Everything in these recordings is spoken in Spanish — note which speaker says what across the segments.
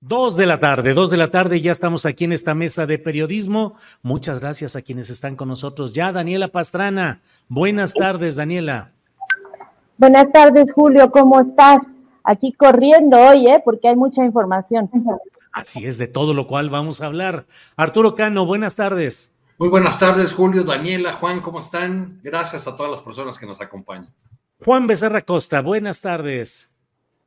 Speaker 1: Dos de la tarde, dos de la tarde, ya estamos aquí en esta mesa de periodismo. Muchas gracias a quienes están con nosotros ya. Daniela Pastrana, buenas tardes, Daniela.
Speaker 2: Buenas tardes, Julio, ¿cómo estás? Aquí corriendo hoy, ¿eh? Porque hay mucha información.
Speaker 1: Así es, de todo lo cual vamos a hablar. Arturo Cano, buenas tardes.
Speaker 3: Muy buenas tardes, Julio, Daniela, Juan, ¿cómo están? Gracias a todas las personas que nos acompañan.
Speaker 1: Juan Becerra Costa, buenas tardes.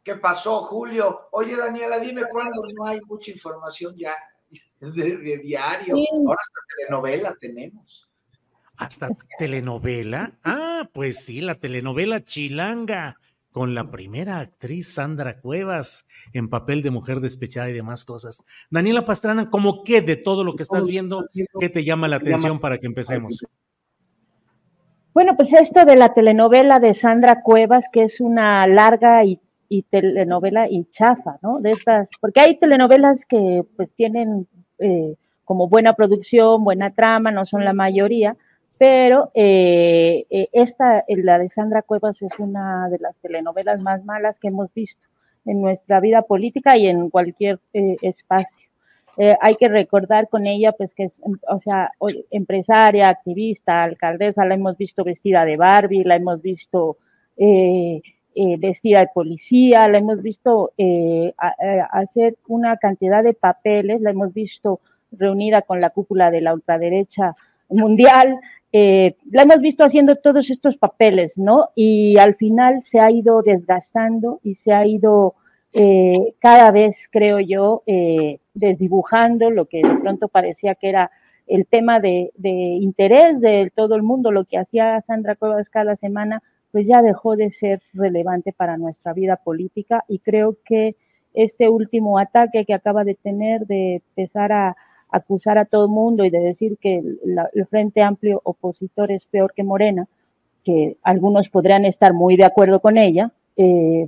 Speaker 4: ¿Qué pasó, Julio? Oye, Daniela, dime cuándo no hay mucha información ya de, de diario.
Speaker 2: Sí.
Speaker 4: Ahora hasta telenovela tenemos.
Speaker 1: ¿Hasta telenovela? Ah, pues sí, la telenovela Chilanga, con la primera actriz Sandra Cuevas en papel de mujer despechada y demás cosas. Daniela Pastrana, ¿cómo qué de todo lo que estás viendo, qué te llama la atención para que empecemos?
Speaker 2: Bueno, pues esto de la telenovela de Sandra Cuevas, que es una larga y, y telenovela y chafa, ¿no? De estas, porque hay telenovelas que pues tienen eh, como buena producción, buena trama, no son la mayoría, pero eh, eh, esta, la de Sandra Cuevas, es una de las telenovelas más malas que hemos visto en nuestra vida política y en cualquier espacio. Hay que recordar con ella, pues que es, o sea, empresaria, activista, alcaldesa, la hemos visto vestida de Barbie, la hemos visto eh, vestida de policía, la hemos visto eh, a- hacer una cantidad de papeles, la hemos visto reunida con la cúpula de la ultraderecha mundial, eh, la hemos visto haciendo todos estos papeles, ¿no? Y al final se ha ido desgastando y se ha ido eh, cada vez, creo yo, eh, desdibujando lo que de pronto parecía que era el tema de, de interés de todo el mundo, lo que hacía Sandra Cuevas cada semana, pues ya dejó de ser relevante para nuestra vida política y creo que este último ataque que acaba de tener de empezar a acusar a todo el mundo y de decir que la- el Frente Amplio opositor es peor que Morena, que algunos podrían estar muy de acuerdo con ella, eh,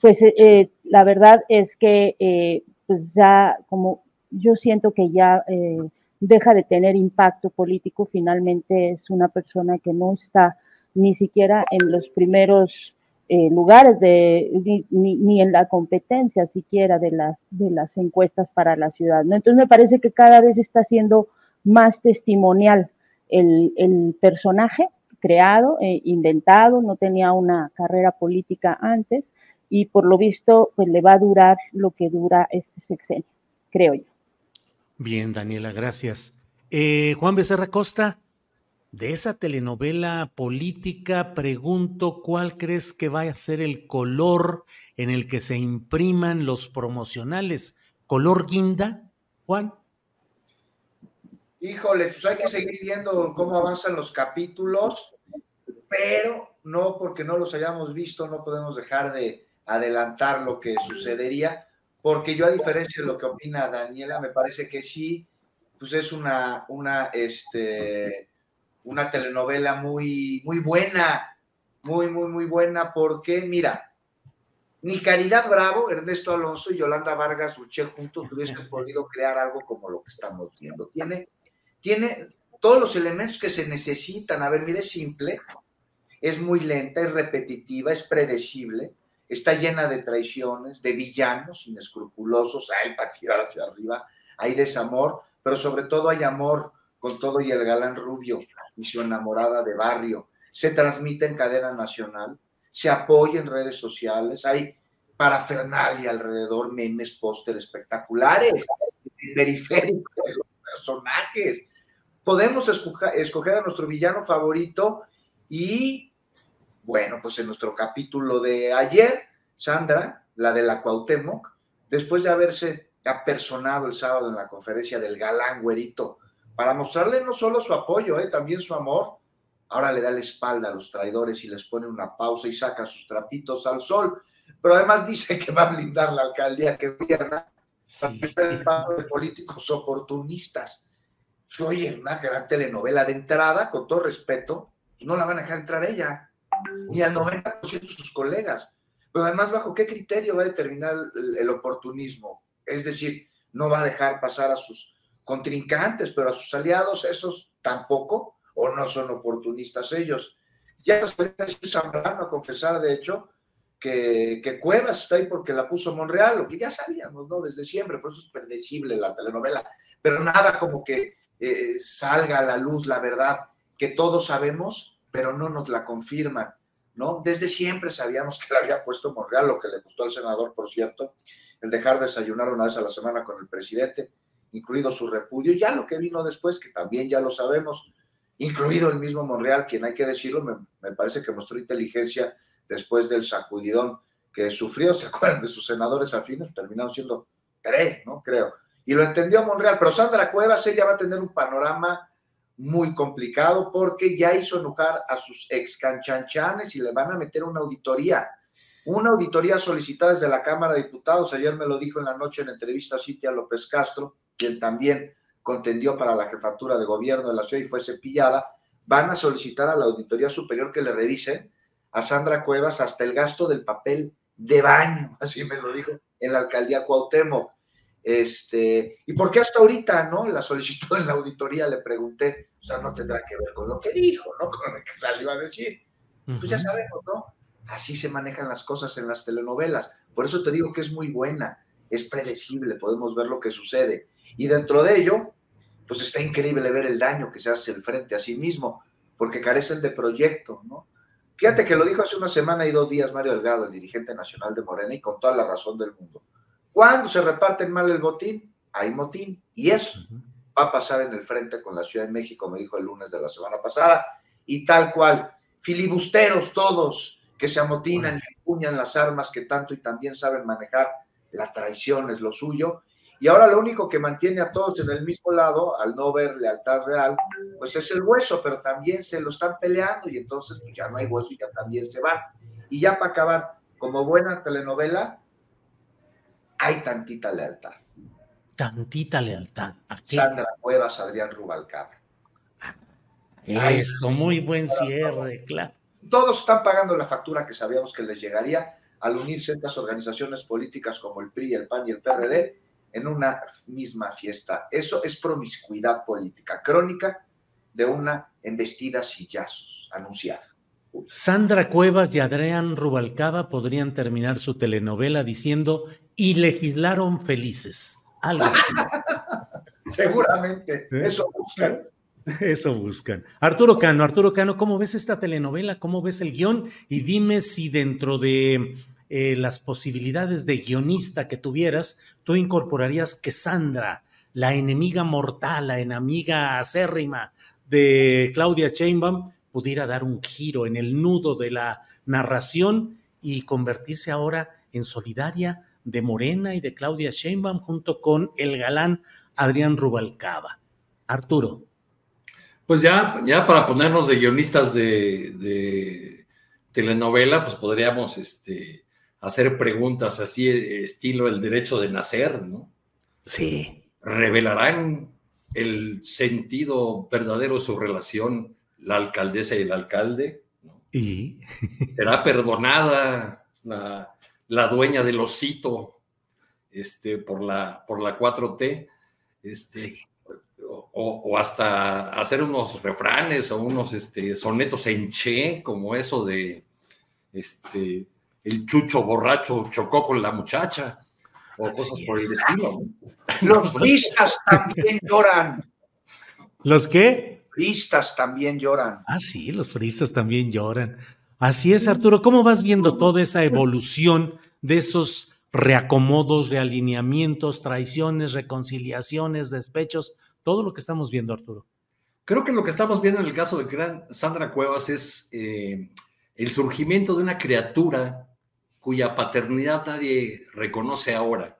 Speaker 2: pues eh, eh, la verdad es que eh, pues ya como yo siento que ya eh, deja de tener impacto político, finalmente es una persona que no está ni siquiera en los primeros eh, lugares de ni, ni, ni en la competencia siquiera de las de las encuestas para la ciudad, ¿no? Entonces me parece que cada vez está siendo más testimonial el, el personaje creado, eh, inventado, no tenía una carrera política antes y por lo visto pues le va a durar lo que dura este sexenio, creo yo.
Speaker 1: Bien, Daniela, gracias. Eh, Juan Becerra Costa, de esa telenovela política, pregunto cuál crees que va a ser el color en el que se impriman los promocionales. ¿Color guinda, Juan?
Speaker 4: Híjole, pues hay que seguir viendo cómo avanzan los capítulos, pero no porque no los hayamos visto, no podemos dejar de adelantar lo que sucedería, porque yo a diferencia de lo que opina Daniela, me parece que sí, pues es una, una, este, una telenovela muy, muy buena, muy, muy, muy buena, porque mira, ni Caridad Bravo, Ernesto Alonso y Yolanda Vargas Luché juntos hubiesen podido crear algo como lo que estamos viendo. Tiene, tiene todos los elementos que se necesitan. A ver, mire, es simple, es muy lenta, es repetitiva, es predecible. está llena de traiciones, de villanos inescrupulosos, hay para tirar hacia arriba, hay desamor, pero sobre todo hay amor con todo y el galán rubio y su enamorada de barrio. Se transmite en cadena nacional, se apoya en redes sociales, hay parafernalia alrededor, memes, póster espectaculares, periféricos de los personajes. Podemos escoger a nuestro villano favorito y, bueno, pues en nuestro capítulo de ayer, Sandra, la de la Cuauhtémoc, después de haberse apersonado el sábado en la conferencia del galán güerito, para mostrarle no solo su apoyo, eh, también su amor, ahora le da la espalda a los traidores y les pone una pausa y saca sus trapitos al sol, pero además dice que va a blindar la alcaldía que gobierna sí. el de políticos oportunistas. Oye, una gran telenovela de entrada, con todo respeto, no la van a dejar entrar ella, ni al 90% de sus colegas. Pero además, ¿bajo qué criterio va a determinar el, el oportunismo? Es decir, no va a dejar pasar a sus contrincantes, pero a sus aliados, esos tampoco, o no son oportunistas ellos. Ya salió Zambrano a confesar, de hecho, que, Cuevas está ahí porque la puso Monreal, lo que ya sabíamos, ¿no? Desde siempre, por eso es predecible la telenovela, pero nada como que eh, salga a la luz la verdad que todos sabemos, pero no nos la confirman, ¿no? Desde siempre sabíamos que la había puesto Monreal, lo que le gustó al senador, por cierto, el dejar desayunar una vez a la semana con el presidente, incluido su repudio, ya lo que vino después, que también ya lo sabemos, incluido el mismo Monreal, quien hay que decirlo, me, parece que mostró inteligencia después del sacudidón que sufrió, ¿se acuerdan de sus senadores afines? Terminaron siendo tres, ¿no? Creo. Y lo entendió Monreal, pero Sandra Cuevas, ella va a tener un panorama muy complicado porque ya hizo enojar a sus ex canchanchanes y le van a meter una auditoría. Una auditoría solicitada desde la Cámara de Diputados. Ayer me lo dijo en la noche en entrevista a Cintia López Castro, quien también contendió para la jefatura de gobierno de la ciudad y fue cepillada. Van a solicitar a la Auditoría Superior que le revise a Sandra Cuevas hasta el gasto del papel de baño, así me lo dijo, en la alcaldía Cuauhtémoc. Este, ¿y por qué hasta ahorita, no? La solicitud en la auditoría le pregunté, o sea, no tendrá que ver con lo que dijo, ¿no? Con lo que salió a decir. Pues ya sabemos, ¿no? Así se manejan las cosas en las telenovelas. Por eso te digo que es muy buena, es predecible, podemos ver lo que sucede. Y dentro de ello, pues está increíble ver el daño que se hace el frente a sí mismo, porque carecen de proyecto, ¿no? Fíjate que lo dijo hace una semana y dos días Mario Delgado, el dirigente nacional de Morena, y con toda la razón del mundo. Cuando se reparten mal el botín, hay motín. Y eso va a pasar en el frente con la Ciudad de México, me dijo el lunes de la semana pasada. Y tal cual, filibusteros todos que se amotinan y empuñan las armas que tanto y también saben manejar. La traición es lo suyo. Y ahora lo único que mantiene a todos en el mismo lado, al no ver lealtad real, pues es el hueso, pero también se lo están peleando y entonces pues ya no hay hueso y ya también se van. Y ya para acabar, como buena telenovela, hay tantita lealtad.
Speaker 1: Tantita lealtad.
Speaker 4: Sandra Cuevas, Adrián Rubalcaba.
Speaker 1: Eso, muy buen cierre, claro.
Speaker 4: Todos están pagando la factura que sabíamos que les llegaría al unirse estas organizaciones políticas como el PRI, el PAN y el PRD en una misma fiesta. Eso es promiscuidad política, crónica de una embestida sillazos anunciada.
Speaker 1: Sandra Cuevas y Adrián Rubalcaba podrían terminar su telenovela diciendo y legislaron felices. Algo así.
Speaker 4: Seguramente, ¿Eh? eso buscan.
Speaker 1: Eso buscan. Arturo Cano, Arturo Cano, ¿cómo ves esta telenovela? ¿Cómo ves el guion? Y dime si dentro de eh, las posibilidades de guionista que tuvieras, tú incorporarías que Sandra, la enemiga mortal, la enemiga acérrima de Claudia Sheinbaum, pudiera dar un giro en el nudo de la narración y convertirse ahora en solidaria de Morena y de Claudia Sheinbaum junto con el galán Adrián Rubalcaba. Arturo.
Speaker 3: Pues ya, ya para ponernos de guionistas de, de telenovela, pues podríamos este, hacer preguntas así, estilo el derecho de nacer, ¿no?
Speaker 1: Sí.
Speaker 3: ¿Revelarán el sentido verdadero de su relación la alcaldesa y el alcalde? ¿no?
Speaker 1: ¿Y?
Speaker 3: ¿Será perdonada la, la, dueña del osito este, por, la, por la 4T? Este, sí. o, o, hasta hacer unos refranes o unos este, sonetos en che, como eso de este, el chucho borracho chocó con la muchacha o cosas por el estilo.
Speaker 4: Los pistas también lloran.
Speaker 1: ¿Los qué?
Speaker 4: Fristas también lloran.
Speaker 1: Ah, sí, los fristas también lloran. Así es, Arturo. ¿Cómo vas viendo toda esa
Speaker 4: Pues
Speaker 1: evolución de esos reacomodos, realineamientos, traiciones, reconciliaciones, despechos? Todo lo que estamos viendo, Arturo.
Speaker 3: Creo que lo que estamos viendo en el caso de Sandra Cuevas es eh, el surgimiento de una criatura cuya paternidad nadie reconoce ahora.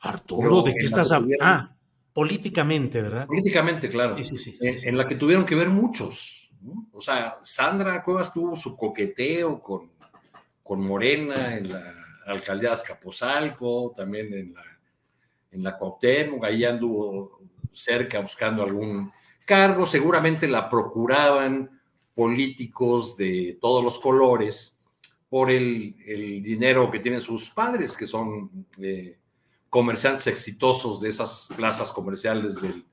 Speaker 1: Arturo, ¿de qué estás hablando? Ah, políticamente, ¿verdad?
Speaker 3: Políticamente, claro.
Speaker 1: Sí, sí, sí,
Speaker 3: en, la que tuvieron que ver muchos. ¿no? O sea, Sandra Cuevas tuvo su coqueteo con, con Morena en la alcaldía de Azcapotzalco, también en la, en la Cuauhtémoc, ahí anduvo cerca buscando algún cargo, seguramente la procuraban políticos de todos los colores por el, el dinero que tienen sus padres, que son eh, comerciantes exitosos de esas plazas comerciales del,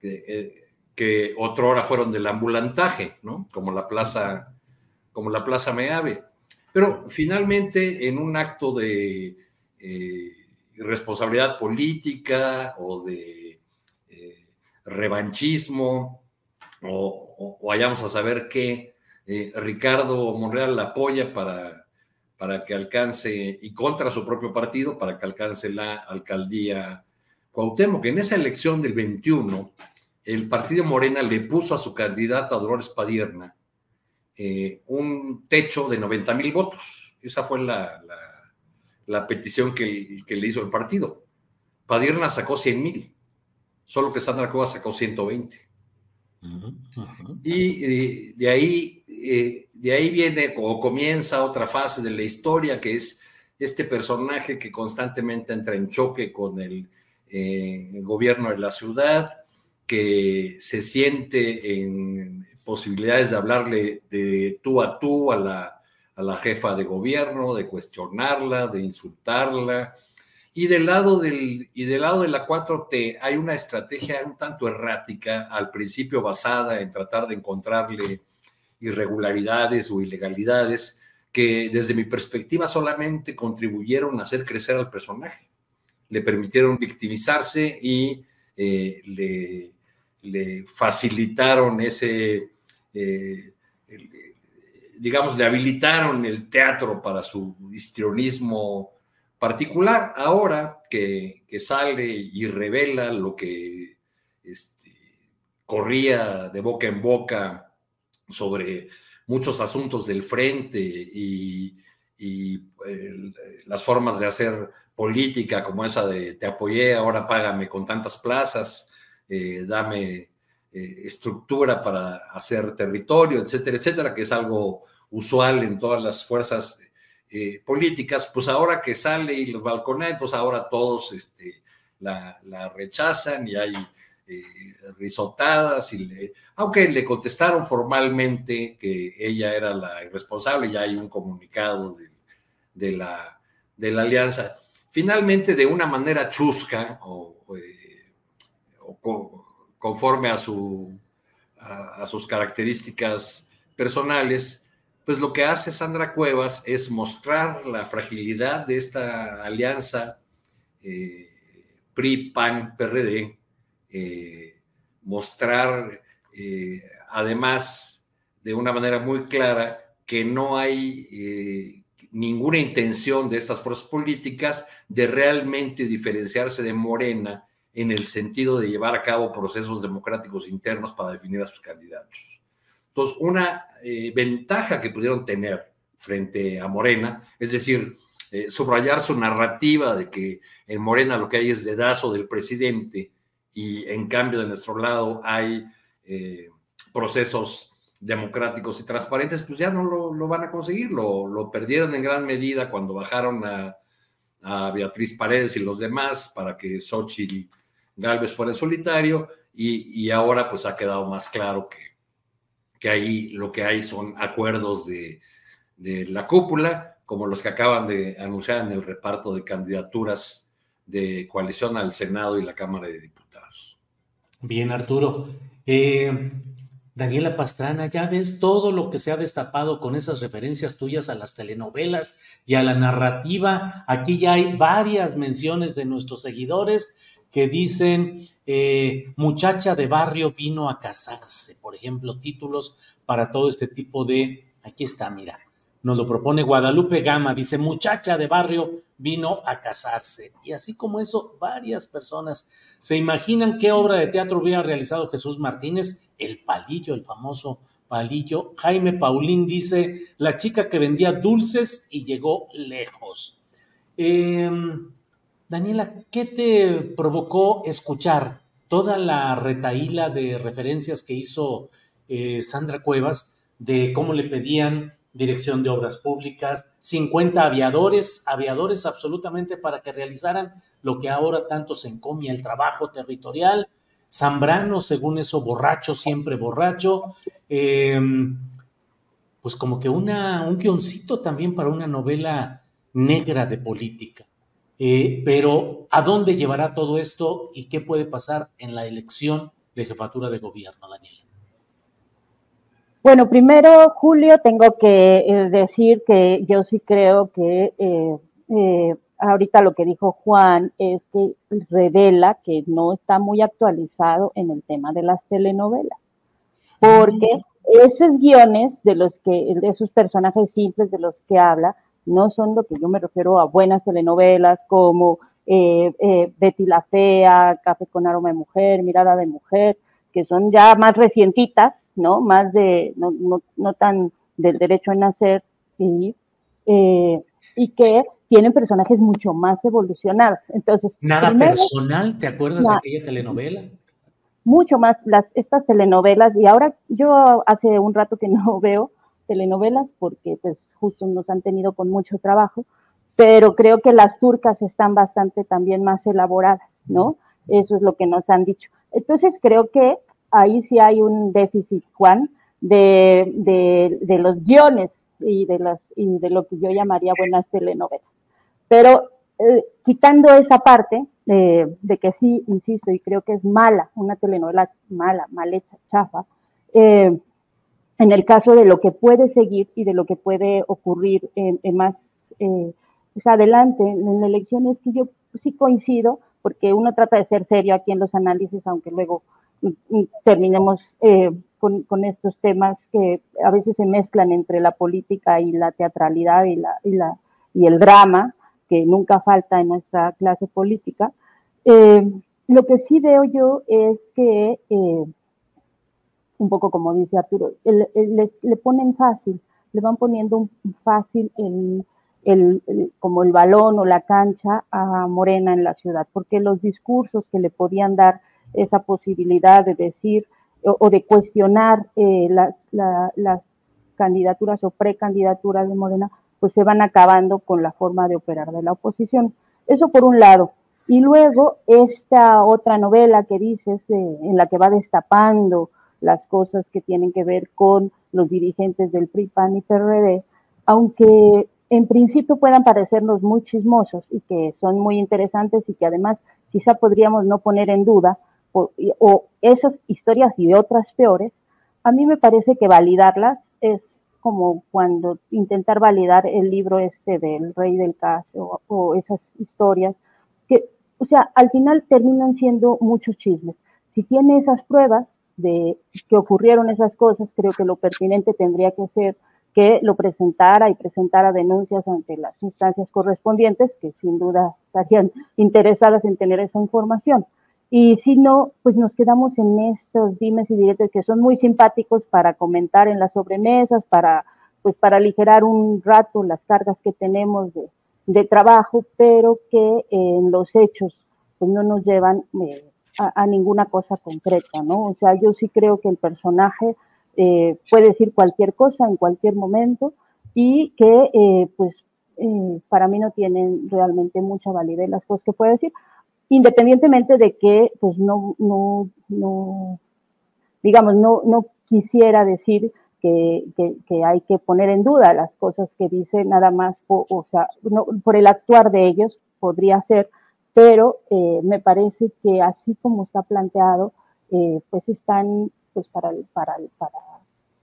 Speaker 3: eh, que otrora fueron del ambulantaje, ¿no? Como la plaza, como la plaza Meave. Pero finalmente, en un acto de eh, irresponsabilidad política o de eh, revanchismo, o, vayamos a saber qué, eh, Ricardo Monreal la apoya para, para que alcance, y contra su propio partido, para que alcance la alcaldía Cuauhtémoc. En esa elección del 21, el partido Morena le puso a su candidata Dolores Padierna eh, un techo de 90 mil votos. Esa fue la, la- la petición que, que le hizo el partido. Padierna sacó 100 mil, solo que Sandra Cuevas sacó 120. Y eh, de ahí, eh, de ahí viene o comienza otra fase de la historia, que es este personaje que constantemente entra en choque con el eh, gobierno de la ciudad, que se siente en posibilidades de hablarle de tú a tú a la, a la jefa de gobierno, de cuestionarla, de insultarla. Y del, lado del, y del lado de la 4T hay una estrategia un tanto errática, al principio basada en tratar de encontrarle irregularidades o ilegalidades que desde mi perspectiva solamente contribuyeron a hacer crecer al personaje. Le permitieron victimizarse y eh, le, facilitaron ese, eh, digamos, le habilitaron el teatro para su histrionismo particular. Ahora que, que sale y revela lo que este, corría de boca en boca sobre muchos asuntos del frente y, y el, las formas de hacer política como esa de te apoyé, ahora págame con tantas plazas, eh, dame eh, estructura para hacer territorio, etcétera, etcétera, que es algo usual en todas las fuerzas eh, políticas, pues ahora que sale y los balconea, pues ahora todos este, la, la, rechazan y hay eh, risotadas, y le, aunque le contestaron formalmente que ella era la irresponsable, ya hay un comunicado de, la, de la alianza. Finalmente, de una manera chusca o, eh, conforme a, su, a, sus características personales, pues lo que hace Sandra Cuevas es mostrar la fragilidad de esta alianza eh, PRI-PAN-PRD, eh, mostrar eh, además de una manera muy clara que no hay eh, ninguna intención de estas fuerzas políticas de realmente diferenciarse de Morena en el sentido de llevar a cabo procesos democráticos internos para definir a sus candidatos. Entonces, una eh, ventaja que pudieron tener frente a Morena, es decir, subrayar su narrativa de que en Morena lo que hay es dedazo del presidente y en cambio de nuestro lado hay eh, procesos democráticos y transparentes, pues ya no lo, van a conseguir, lo, perdieron en gran medida cuando bajaron a, a, Beatriz Paredes y los demás para que Xochitl Galvez fuera en solitario y, y ahora pues ha quedado más claro que, que ahí lo que hay son acuerdos de, de, la cúpula, como los que acaban de anunciar en el reparto de candidaturas de coalición al Senado y la Cámara de Diputados.
Speaker 1: Bien, Arturo. Eh, Daniela Pastrana, ya ves todo lo que se ha destapado con esas referencias tuyas a las telenovelas y a la narrativa. Aquí ya hay varias menciones de nuestros seguidores que dicen, eh, muchacha de barrio vino a casarse, por ejemplo, títulos para todo este tipo de, aquí está, mira, nos lo propone Guadalupe Gama, dice, muchacha de barrio vino a casarse. Y así como eso, varias personas se imaginan qué obra de teatro hubiera realizado Jesús Martínez, el palillo, el famoso palillo. Jaime Paulín dice, la chica que vendía dulces y llegó lejos. Em, Daniela, ¿qué te provocó escuchar toda la retaíla de referencias que hizo eh, Sandra Cuevas de cómo le pedían dirección de obras públicas, 50 aviadores, aviadores absolutamente para que realizaran lo que ahora tanto se encomia, el trabajo territorial, Zambrano, según eso, borracho, siempre borracho, em, pues como que una, un guioncito también para una novela negra de política. Eh, pero, ¿a dónde llevará todo esto y qué puede pasar en la elección de jefatura de gobierno, Daniela?
Speaker 2: Bueno, primero, Julio, tengo que eh, decir que yo sí creo que eh, eh, ahorita lo que dijo Juan es que revela que no está muy actualizado en el tema de las telenovelas, porque esos guiones de los que, de esos personajes simples de los que habla, no son lo que yo me refiero a buenas telenovelas como Betty la Fea, Café con aroma de mujer, Mirada de mujer, que son ya más recientitas, ¿no? Más de, no, no, no tan del derecho a nacer, y, eh, y que tienen personajes mucho más evolucionados. Entonces,
Speaker 1: nada personal, ¿te acuerdas de aquella telenovela?
Speaker 2: Mucho más las estas telenovelas y ahora yo hace un rato que no veo telenovelas porque pues justo nos han tenido con mucho trabajo, pero creo que las turcas están bastante también más elaboradas, ¿no? Eso es lo que nos han dicho. Entonces creo que ahí sí hay un déficit, Juan, de, de, los guiones y de, las, y de lo que yo llamaría buenas telenovelas. Pero eh, quitando esa parte de que sí, insisto, y creo que es mala, una telenovela mala, mal hecha, chafa, eh, en el caso de lo que puede seguir y de lo que puede ocurrir más eh, pues adelante en elecciones, que yo sí coincido, porque uno trata de ser serio aquí en los análisis, aunque luego terminemos eh, con, estos temas que a veces se mezclan entre la política y la teatralidad y, la, y, la, y el drama, que nunca falta en nuestra clase política. Eh, lo que sí veo yo es que, eh, un poco como dice Arturo, le ponen fácil, le van poniendo un fácil el, el, como el balón o la cancha a Morena en la ciudad, porque los discursos que le podían dar esa posibilidad de decir o, de cuestionar eh, las candidaturas o precandidaturas de Morena, pues se van acabando con la forma de operar de la oposición. Eso por un lado. Y luego esta otra novela que dices, eh, en la que va destapando las cosas que tienen que ver con los dirigentes del PRI, PAN y PRD, aunque en principio puedan parecernos muy chismosos y que son muy interesantes y que además quizá podríamos no poner en duda, o, esas historias y otras peores, a mí me parece que validarlas es como cuando intentar validar el libro este del rey del caso o, esas historias, que, o sea, al final terminan siendo muchos chismes. Si tiene esas pruebas de que ocurrieron esas cosas, creo que lo pertinente tendría que ser que lo presentara y presentara denuncias ante las instancias correspondientes, que sin duda estarían interesadas en tener esa información. Y si no, pues nos quedamos en estos dimes y diretes que son muy simpáticos para comentar en las sobremesas, para, pues para aligerar un rato las cargas que tenemos de, trabajo, pero que en los hechos pues no nos llevan eh, a, ninguna cosa concreta, ¿no? O sea, yo sí creo que el personaje eh, puede decir cualquier cosa en cualquier momento y que eh, pues para mí no tienen realmente mucha validez las cosas que puede decir independientemente de que, pues no, no, no digamos, no, no quisiera decir que, que, hay que poner en duda las cosas que dice nada más, o sea, no, por el actuar de ellos podría ser, pero eh, me parece que así como está planteado, eh, pues están pues para, para, para,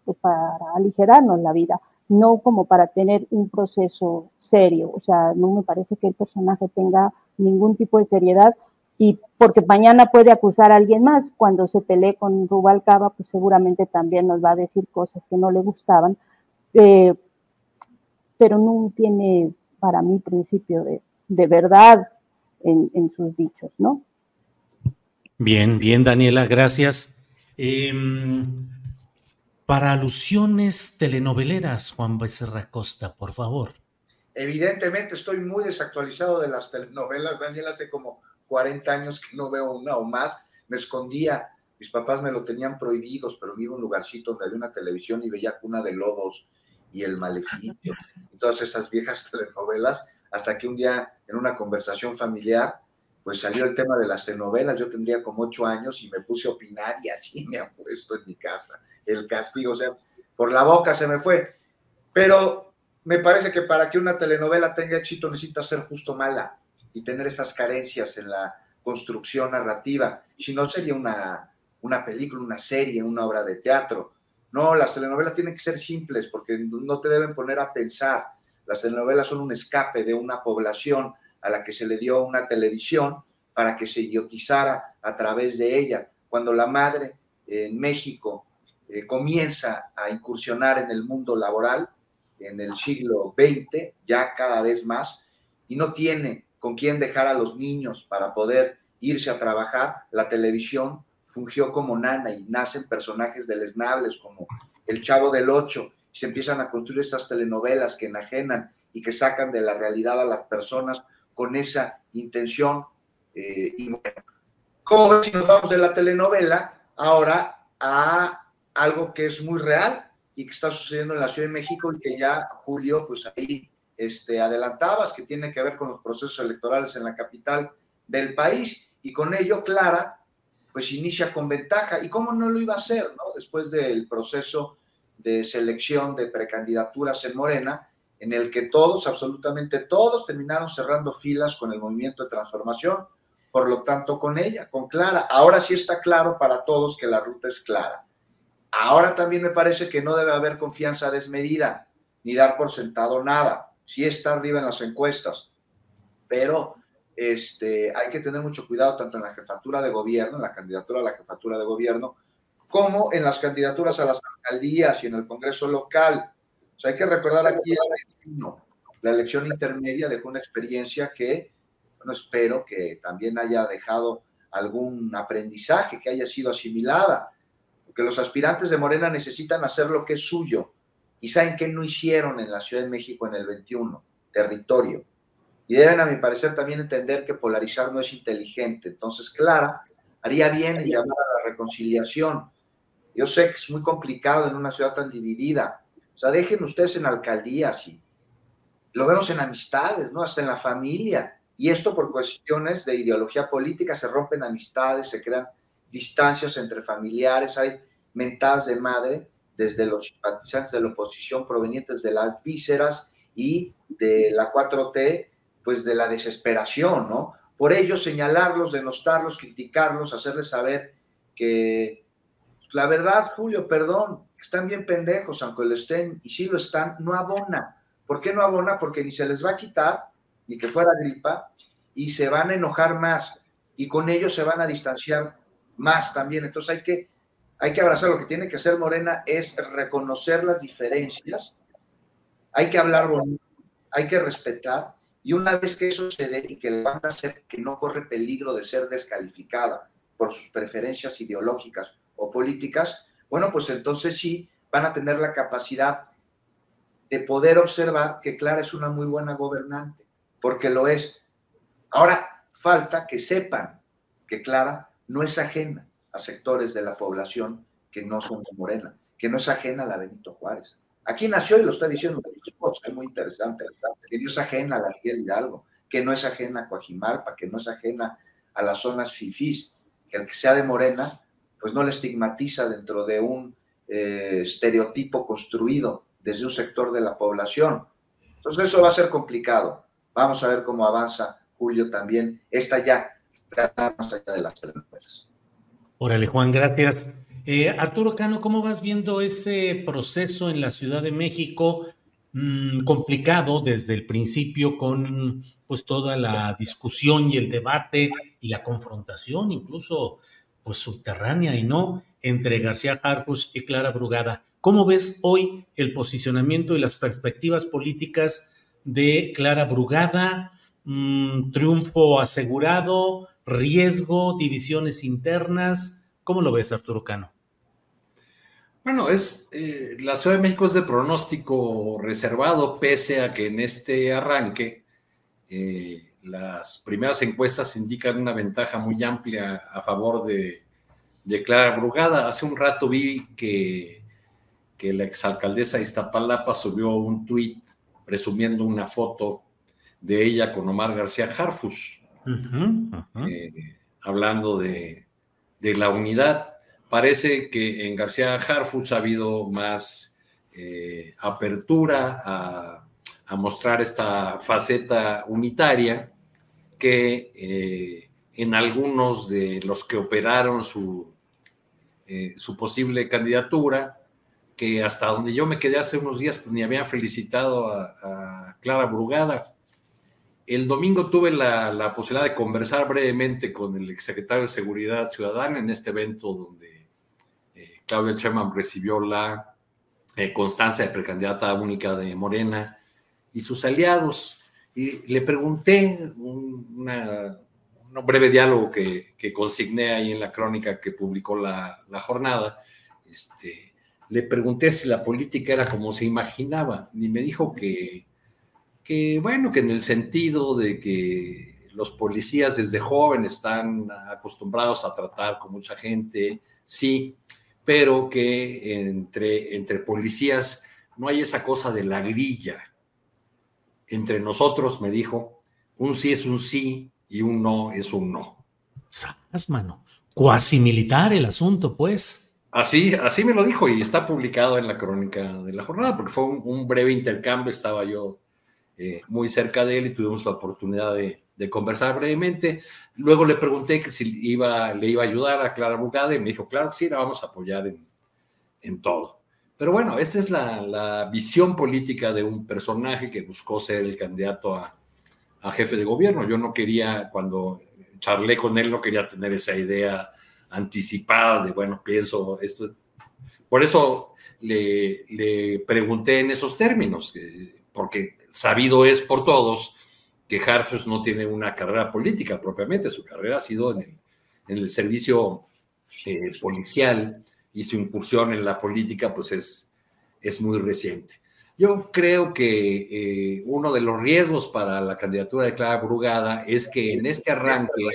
Speaker 2: pues para aligerarnos la vida, no como para tener un proceso serio. O sea, no me parece que el personaje tenga ningún tipo de seriedad y porque mañana puede acusar a alguien más. Cuando se pelee con Rubalcaba, pues seguramente también nos va a decir cosas que no le gustaban, eh, pero no tiene para mí principio de, de verdad en, en, sus dichos, ¿no?
Speaker 1: Bien, bien, Daniela, gracias. Em, para alusiones telenoveleras, Juan Becerra Costa, por favor.
Speaker 4: Evidentemente estoy muy desactualizado de las telenovelas, Daniela, hace como 40 años que no veo una o más. Me escondía, mis papás me lo tenían prohibidos, pero vivo en un lugarcito donde había una televisión y veía Cuna de Lobos y El Maleficio, y todas esas viejas telenovelas, hasta que un día en una conversación familiar, pues salió el tema de las telenovelas, yo tendría como ocho años y me puse a opinar y así me ha puesto en mi casa el castigo, o sea, por la boca se me fue. Pero me parece que para que una telenovela tenga éxito necesita ser justo mala y tener esas carencias en la construcción narrativa. Si no, sería una, una película, una serie, una obra de teatro. No, las telenovelas tienen que ser simples porque no te deben poner a pensar. Las telenovelas son un escape de una población a la que se le dio una televisión para que se idiotizara a través de ella. Cuando la madre en México eh, comienza a incursionar en el mundo laboral en el siglo XX, ya cada vez más, y no tiene con quién dejar a los niños para poder irse a trabajar, la televisión fungió como nana y nacen personajes deleznables como El Chavo del Ocho, y se empiezan a construir estas telenovelas que enajenan y que sacan de la realidad a las personas con esa intención. Eh, y ¿cómo si nos vamos de la telenovela ahora a algo que es muy real y que está sucediendo en la Ciudad de México y que ya Julio, pues ahí este, adelantabas, que tiene que ver con los procesos electorales en la capital del país. Y con ello, Clara, pues inicia con ventaja. ¿Y cómo no lo iba a hacer, no? Después del proceso de selección de precandidaturas en Morena, en el que todos, absolutamente todos, terminaron cerrando filas con el movimiento de transformación, por lo tanto con ella, con Clara. Ahora sí está claro para todos que la ruta es clara. Ahora también me parece que no debe haber confianza desmedida, ni dar por sentado nada. Sí está arriba en las encuestas, pero este, hay que tener mucho cuidado tanto en la jefatura de gobierno, en la candidatura a la jefatura de gobierno, como en las candidaturas a las alcaldías y en el Congreso local. O sea, hay que recordar aquí la elección intermedia dejó una experiencia que, bueno, espero que también haya dejado algún aprendizaje, que haya sido asimilada, porque los aspirantes de Morena necesitan hacer lo que es suyo, ¿Y saben qué no hicieron en la Ciudad de México en el 21? Territorio. Y deben, a mi parecer, también entender que polarizar no es inteligente. Entonces, Clara haría bien en llamar a la reconciliación. Yo sé que es muy complicado en una ciudad tan dividida. O sea, dejen ustedes en alcaldías y lo vemos en amistades, ¿no? Hasta en la familia. Y esto por cuestiones de ideología política se rompen amistades, se crean distancias entre familiares, hay mentadas de madre desde los simpatizantes de la oposición provenientes de las vísceras y de la 4T, pues de la desesperación, ¿no? Por ello, señalarlos, denostarlos, criticarlos, hacerles saber que la verdad, Julio, perdón, están bien pendejos, aunque lo estén, y si lo están, no abona. ¿Por qué no abona? Porque ni se les va a quitar, ni que fuera gripa, y se van a enojar más, y con ello se van a distanciar más también. Entonces hay que hay que abrazar lo que tiene que hacer Morena es reconocer las diferencias, hay que hablar bonito, hay que respetar, y una vez que eso se dé y que van a hacer que no corre peligro de ser descalificada por sus preferencias ideológicas o políticas, bueno, pues entonces sí van a tener la capacidad de poder observar que Clara es una muy buena gobernante, porque lo es. Ahora falta que sepan que Clara no es ajena sectores de la población que no son de Morena, que no es ajena a la Benito Juárez. Aquí nació y lo está diciendo es muy interesante, que no es ajena a la Miguel Hidalgo, que no es ajena a Coajimalpa, que no es ajena a las zonas fifís, que el que sea de Morena, pues no le estigmatiza dentro de un eh, estereotipo construido desde un sector de la población. Entonces eso va a ser complicado. Vamos a ver cómo avanza Julio también. Esta ya más allá de las telenovelas.
Speaker 1: Órale, Juan, gracias. Eh, Arturo Cano, ¿cómo vas viendo ese proceso en la Ciudad de México? Mm, complicado desde el principio con pues toda la discusión y el debate y la confrontación, incluso pues subterránea y no, entre García Harfuch y Clara Brugada. ¿Cómo ves hoy el posicionamiento y las perspectivas políticas de Clara Brugada? Mm, triunfo asegurado, riesgo, divisiones internas. ¿Cómo lo ves, Arturo Cano?
Speaker 3: Bueno, es eh, la Ciudad de México es de pronóstico reservado, pese a que en este arranque eh, las primeras encuestas indican una ventaja muy amplia a favor de, Clara Brugada. Hace un rato vi que, que la exalcaldesa de Iztapalapa subió un tuit presumiendo una foto de ella con Omar García Harfus, eh, hablando de, la unidad. Parece que en García Harfus ha habido más eh, apertura a, mostrar esta faceta unitaria que eh, en algunos de los que operaron su, posible candidatura, que hasta donde yo me quedé hace unos días, pues ni había felicitado a, a Clara Brugada el domingo tuve la, posibilidad de conversar brevemente con el exsecretario de Seguridad Ciudadana en este evento donde eh, Claudia Sherman recibió la eh, constancia de precandidata única de Morena y sus aliados. Y le pregunté un, breve diálogo que, consigné ahí en la crónica que publicó la, jornada. Este, le pregunté si la política era como se imaginaba y me dijo que que bueno, que en el sentido de que los policías desde joven están acostumbrados a tratar con mucha gente, sí, pero que entre, entre policías no hay esa cosa de la grilla. Entre nosotros, me dijo, un sí es un sí y un no es un no.
Speaker 1: Sabes, mano. Cuasi militar el asunto, pues.
Speaker 3: Así, así me lo dijo y está publicado en la crónica de la jornada, porque fue un breve intercambio, estaba yo eh, muy cerca de él y tuvimos la oportunidad de, conversar brevemente. Luego le pregunté que si iba, le iba a ayudar a Clara Brugada y me dijo, claro, sí, la vamos a apoyar en, todo. Pero bueno, esta es la, visión política de un personaje que buscó ser el candidato a, jefe de gobierno. Yo no quería, cuando charlé con él, no quería tener esa idea anticipada de, bueno, pienso esto. Por eso le, le pregunté en esos términos, porque sabido es por todos que Harfus no tiene una carrera política propiamente, su carrera ha sido en el, servicio eh, policial y su incursión en la política pues es, es muy reciente. Yo creo que eh, uno de los riesgos para la candidatura de Clara Brugada es que en este arranque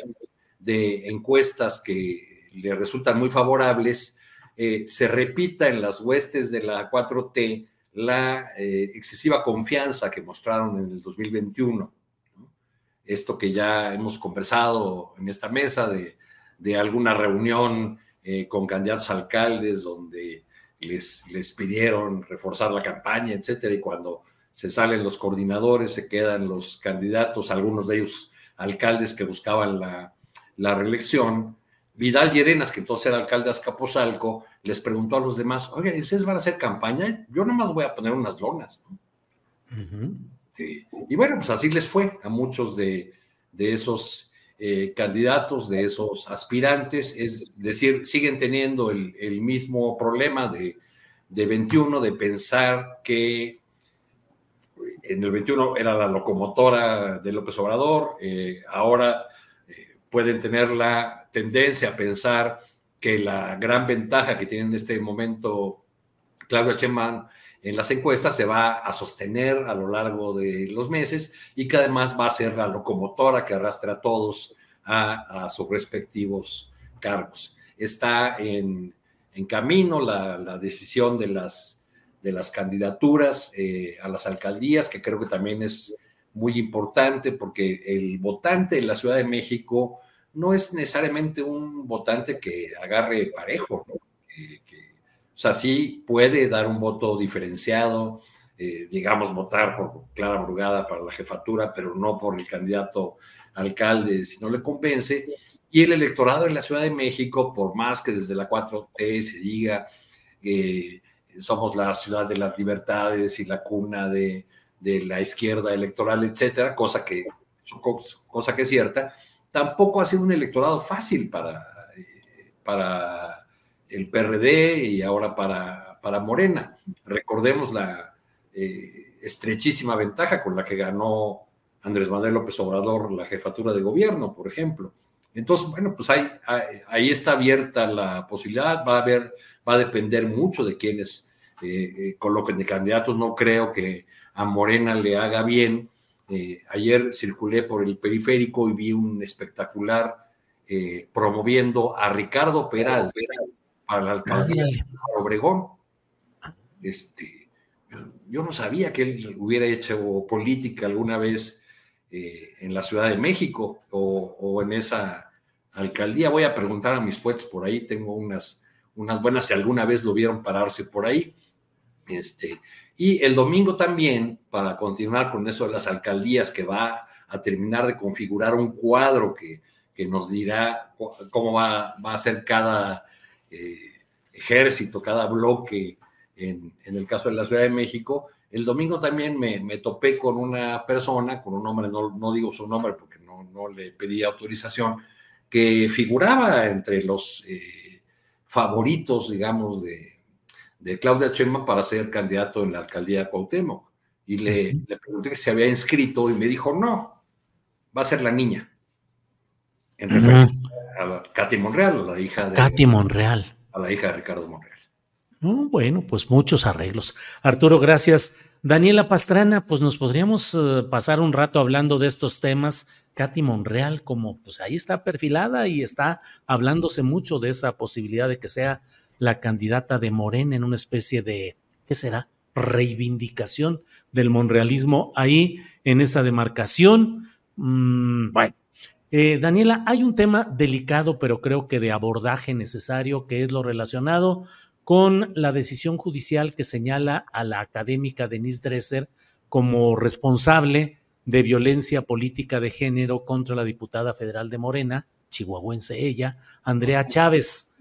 Speaker 3: de encuestas que le resultan muy favorables, eh, se repita en las huestes de la 4T la eh, excesiva confianza que mostraron en el 2021. Esto que ya hemos conversado en esta mesa de, alguna reunión eh, con candidatos alcaldes donde les, les pidieron reforzar la campaña, etcétera, y cuando se salen los coordinadores, se quedan los candidatos, algunos de ellos alcaldes que buscaban la, la reelección, Vidal Llerenas, que entonces era alcalde de Azcapotzalco, les preguntó a los demás, oye, ¿ustedes van a hacer campaña? Yo nomás voy a poner unas lonas. Y bueno, pues así les fue a muchos de, esos eh, candidatos, de esos aspirantes, es decir, siguen teniendo el, mismo problema de, 21, de pensar que en el 21 era la locomotora de López Obrador, eh, ahora eh, pueden tener la tendencia a pensar que la gran ventaja que tiene en este momento Claudia Sheinbaum en las encuestas se va a sostener a lo largo de los meses y que además va a ser la locomotora que arrastra a todos a, sus respectivos cargos. Está en, camino la, decisión de las, de las candidaturas eh, a las alcaldías, que creo que también es muy importante porque el votante en la Ciudad de México no es necesariamente un votante que agarre parejo, ¿no? o sea, sí puede dar un voto diferenciado, eh, digamos, votar por Clara Brugada para la jefatura, pero no por el candidato alcalde si no le convence. Y el electorado en la Ciudad de México, por más que desde la 4T se diga que somos la ciudad de las libertades y la cuna de, de la izquierda electoral, etcétera, cosa que, cosa que es cierta, tampoco ha sido un electorado fácil para, para el PRD y ahora para, para Morena. Recordemos la eh, estrechísima ventaja con la que ganó Andrés Manuel López Obrador la jefatura de gobierno, por ejemplo. Entonces, bueno, pues ahí, ahí está abierta la posibilidad, va a haber, va a depender mucho de quienes eh, eh, coloquen de candidatos. No creo que a Morena le haga bien. Eh, ayer circulé por el periférico y vi un espectacular promoviendo a Ricardo Peral para la alcaldía de Obregón. Este, yo no sabía que él hubiera hecho política alguna vez eh, en la Ciudad de México o, en esa alcaldía. Voy a preguntar a mis puentes por ahí, tengo unas, unas buenas, si alguna vez lo vieron pararse por ahí. Este, y el domingo también, para continuar con eso de las alcaldías, que va a terminar de configurar un cuadro que, que nos dirá cómo va, va a ser cada eh, ejército, cada bloque en, en, el caso de la Ciudad de México, el domingo también me, topé con una persona, con un hombre, no, digo su nombre porque no, le pedí autorización, que figuraba entre los eh, favoritos, digamos, de, Claudia Chema para ser candidato en la alcaldía de Cuauhtémoc. Y le, pregunté si se había inscrito y me dijo, no, va a ser la niña. En referencia a Katy Monreal, la hija de...
Speaker 1: Katy Monreal.
Speaker 3: A la hija de Ricardo Monreal
Speaker 1: bueno, pues muchos arreglos. Arturo, gracias. Daniela Pastrana, pues nos podríamos eh, pasar un rato hablando de estos temas. Katy Monreal, como pues ahí está perfilada y está hablándose mucho de esa posibilidad de que sea la candidata de Morena en una especie de, ¿qué será? Reivindicación del monrealismo ahí en esa demarcación. Mm, bueno, eh, Daniela, hay un tema delicado, pero creo que de abordaje necesario, que es lo relacionado con la decisión judicial que señala a la académica Denise Dresser como responsable de violencia política de género contra la diputada federal de Morena, chihuahuense ella, Andrea Chávez.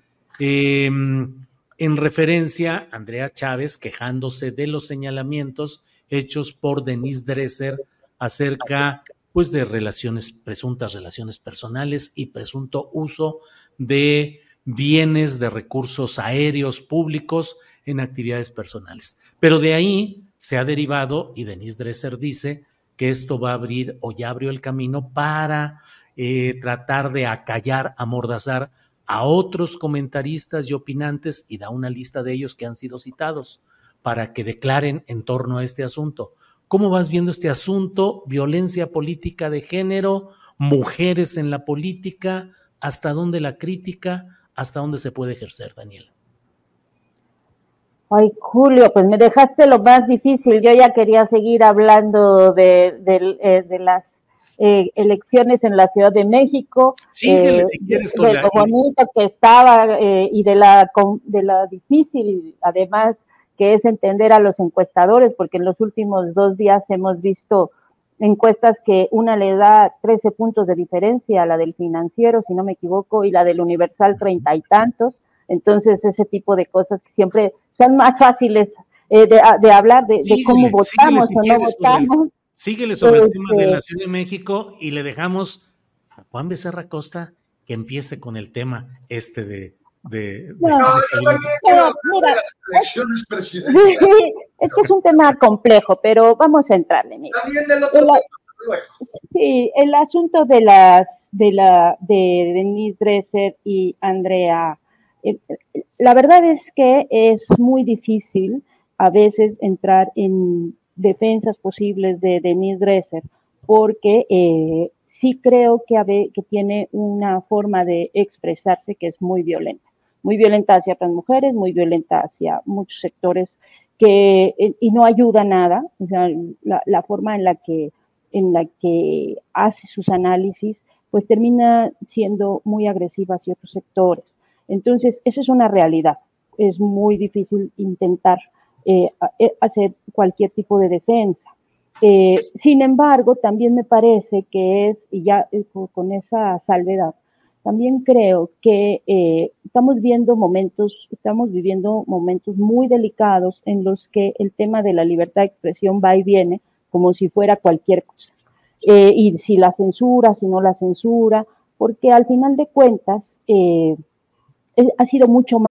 Speaker 1: Em, en referencia, Andrea Chávez quejándose de los señalamientos hechos por Denise Dresser acerca pues de relaciones, presuntas relaciones personales y presunto uso de bienes de recursos aéreos públicos en actividades personales. Pero de ahí se ha derivado, y Denise Dresser dice, que esto va a abrir o ya abrió el camino para eh, tratar de acallar, amordazar a otros comentaristas y opinantes, y da una lista de ellos que han sido citados, para que declaren en torno a este asunto. ¿Cómo vas viendo este asunto? Violencia política de género, mujeres en la política, hasta dónde la crítica, hasta dónde se puede ejercer, Daniela.
Speaker 2: Ay, Julio, pues me dejaste lo más difícil. Yo ya quería seguir hablando de, eh, las eh, elecciones en la Ciudad de México.
Speaker 1: Síguele, eh, si quieres con
Speaker 2: de lo bonito que estaba y de la, de la difícil, además, que es entender a los encuestadores, porque en los últimos dos días hemos visto encuestas que una le da 13 puntos de diferencia a la del financiero, si no me equivoco, y la del universal treinta y tantos. Entonces, ese tipo de cosas que siempre son más fáciles eh, de, hablar de, cómo votamos o no votamos.
Speaker 1: Síguele sobre el tema de la este Ciudad de México y le dejamos a Juan Becerra Costa que empiece con el tema este de, de, no,
Speaker 2: las elecciones presidenciales. Es que es un tema complejo, pero vamos a entrarle.
Speaker 4: También del otro tema, luego.
Speaker 2: Sí, el asunto de las de la de Denise Dresser y Andrea. Eh, la verdad es que es muy difícil a veces entrar en defensas posibles de Denise Dresser, porque eh, sí creo que, tiene una forma de expresarse que es muy violenta, muy violenta hacia las mujeres, muy violenta hacia muchos sectores eh, y no ayuda nada, o sea, la, forma en la, que, en la que hace sus análisis, pues termina siendo muy agresiva hacia otros sectores. Entonces, esa es una realidad. Es muy difícil intentar eh, eh, hacer cualquier tipo de defensa. sin embargo, también me parece que es, y ya con esa salvedad, también creo que eh, estamos viendo momentos, estamos viviendo momentos muy delicados en los que el tema de la libertad de expresión va y viene como si fuera cualquier cosa. Eh, y si la censura, si no la censura, porque al final de cuentas eh, ha sido mucho más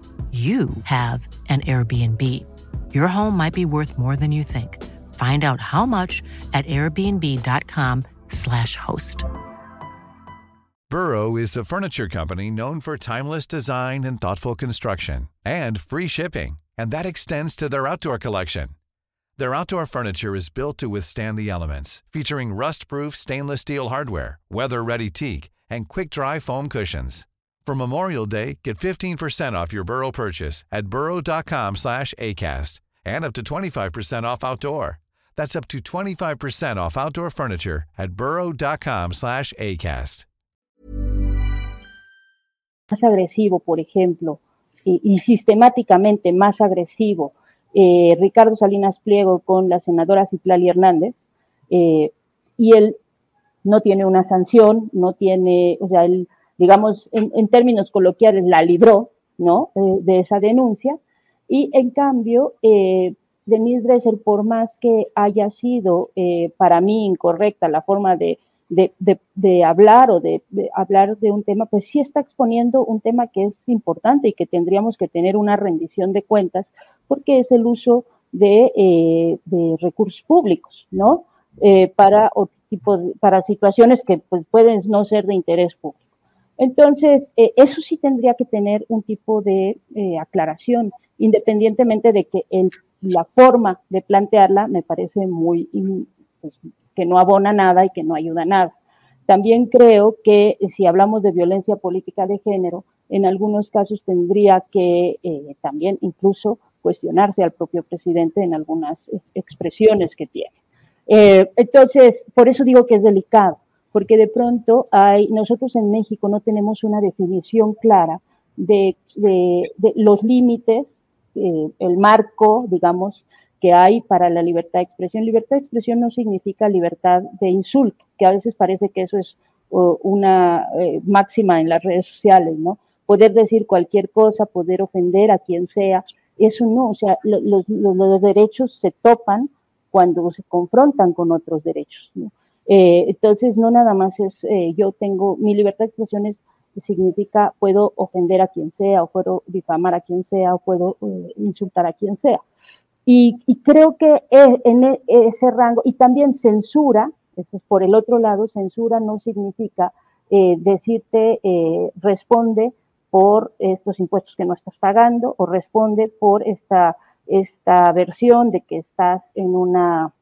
Speaker 5: you have an Airbnb. Your home might be worth more than you think. Find out how much at airbnb.com/slash host.
Speaker 6: Burrow is a furniture company known for timeless design and thoughtful construction and free shipping, and that extends to their outdoor collection. Their outdoor furniture is built to withstand the elements, featuring rust-proof stainless steel hardware, weather-ready teak, and quick-dry foam cushions. For Memorial Day, get 15% off your Burrow purchase at burrow.com slash ACAST and up to 25% off outdoor. That's up to 25% off outdoor furniture at burrow.com slash ACAST.
Speaker 2: Más agresivo, por ejemplo, y, y sistemáticamente más agresivo, eh, Ricardo Salinas Pliego con la senadora Citlali Hernández, eh, y él no tiene una sanción, no tiene, o sea, él digamos, en, términos coloquiales, la libró, ¿no? de esa denuncia. Y en cambio, eh, Denise Dresser, por más que haya sido eh, para mí incorrecta la forma de, de, hablar o de, hablar de un tema, pues sí está exponiendo un tema que es importante y que tendríamos que tener una rendición de cuentas, porque es el uso de, eh, recursos públicos, ¿no? Eh, para, tipo para situaciones que pues, pueden no ser de interés público. Entonces, eh, eso sí tendría que tener un tipo de eh, aclaración, independientemente de que la forma de plantearla me parece muy, pues, que no abona nada y que no ayuda nada. También creo que eh, si hablamos de violencia política de género, en algunos casos tendría que también incluso cuestionarse al propio presidente en algunas expresiones que tiene. entonces, por eso digo que es delicado porque de pronto hay, nosotros en México no tenemos una definición clara de, los límites, eh, el marco, digamos, que hay para la libertad de expresión. Libertad de expresión no significa libertad de insulto, que a veces parece que eso es una eh, máxima en las redes sociales, ¿no? Poder decir cualquier cosa, poder ofender a quien sea, eso no, o sea, los, los derechos se topan cuando se confrontan con otros derechos, ¿no? Eh, entonces, no nada más es eh, yo tengo, mi libertad de expresión significa puedo ofender a quien sea, o puedo difamar a quien sea, o puedo eh, insultar a quien sea. Y, creo que en e, ese rango, y también censura, es por el otro lado, censura no significa decirte responde por estos impuestos que no estás pagando, o responde por esta, esta versión de que estás en una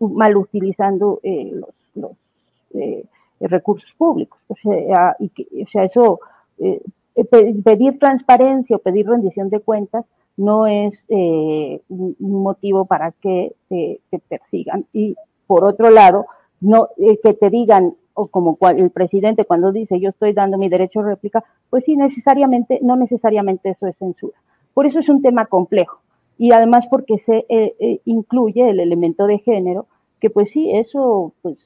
Speaker 2: mal utilizando eh, los, eh, recursos públicos. O sea, y o sea eso, pedir transparencia o pedir rendición de cuentas no es un motivo para que te, persigan. Y por otro lado, no que te digan, o como el presidente cuando dice yo estoy dando mi derecho a réplica, pues sí, necesariamente, no necesariamente eso es censura. Por eso es un tema complejo y además porque se eh, eh, incluye el elemento de género, que pues sí, eso, pues,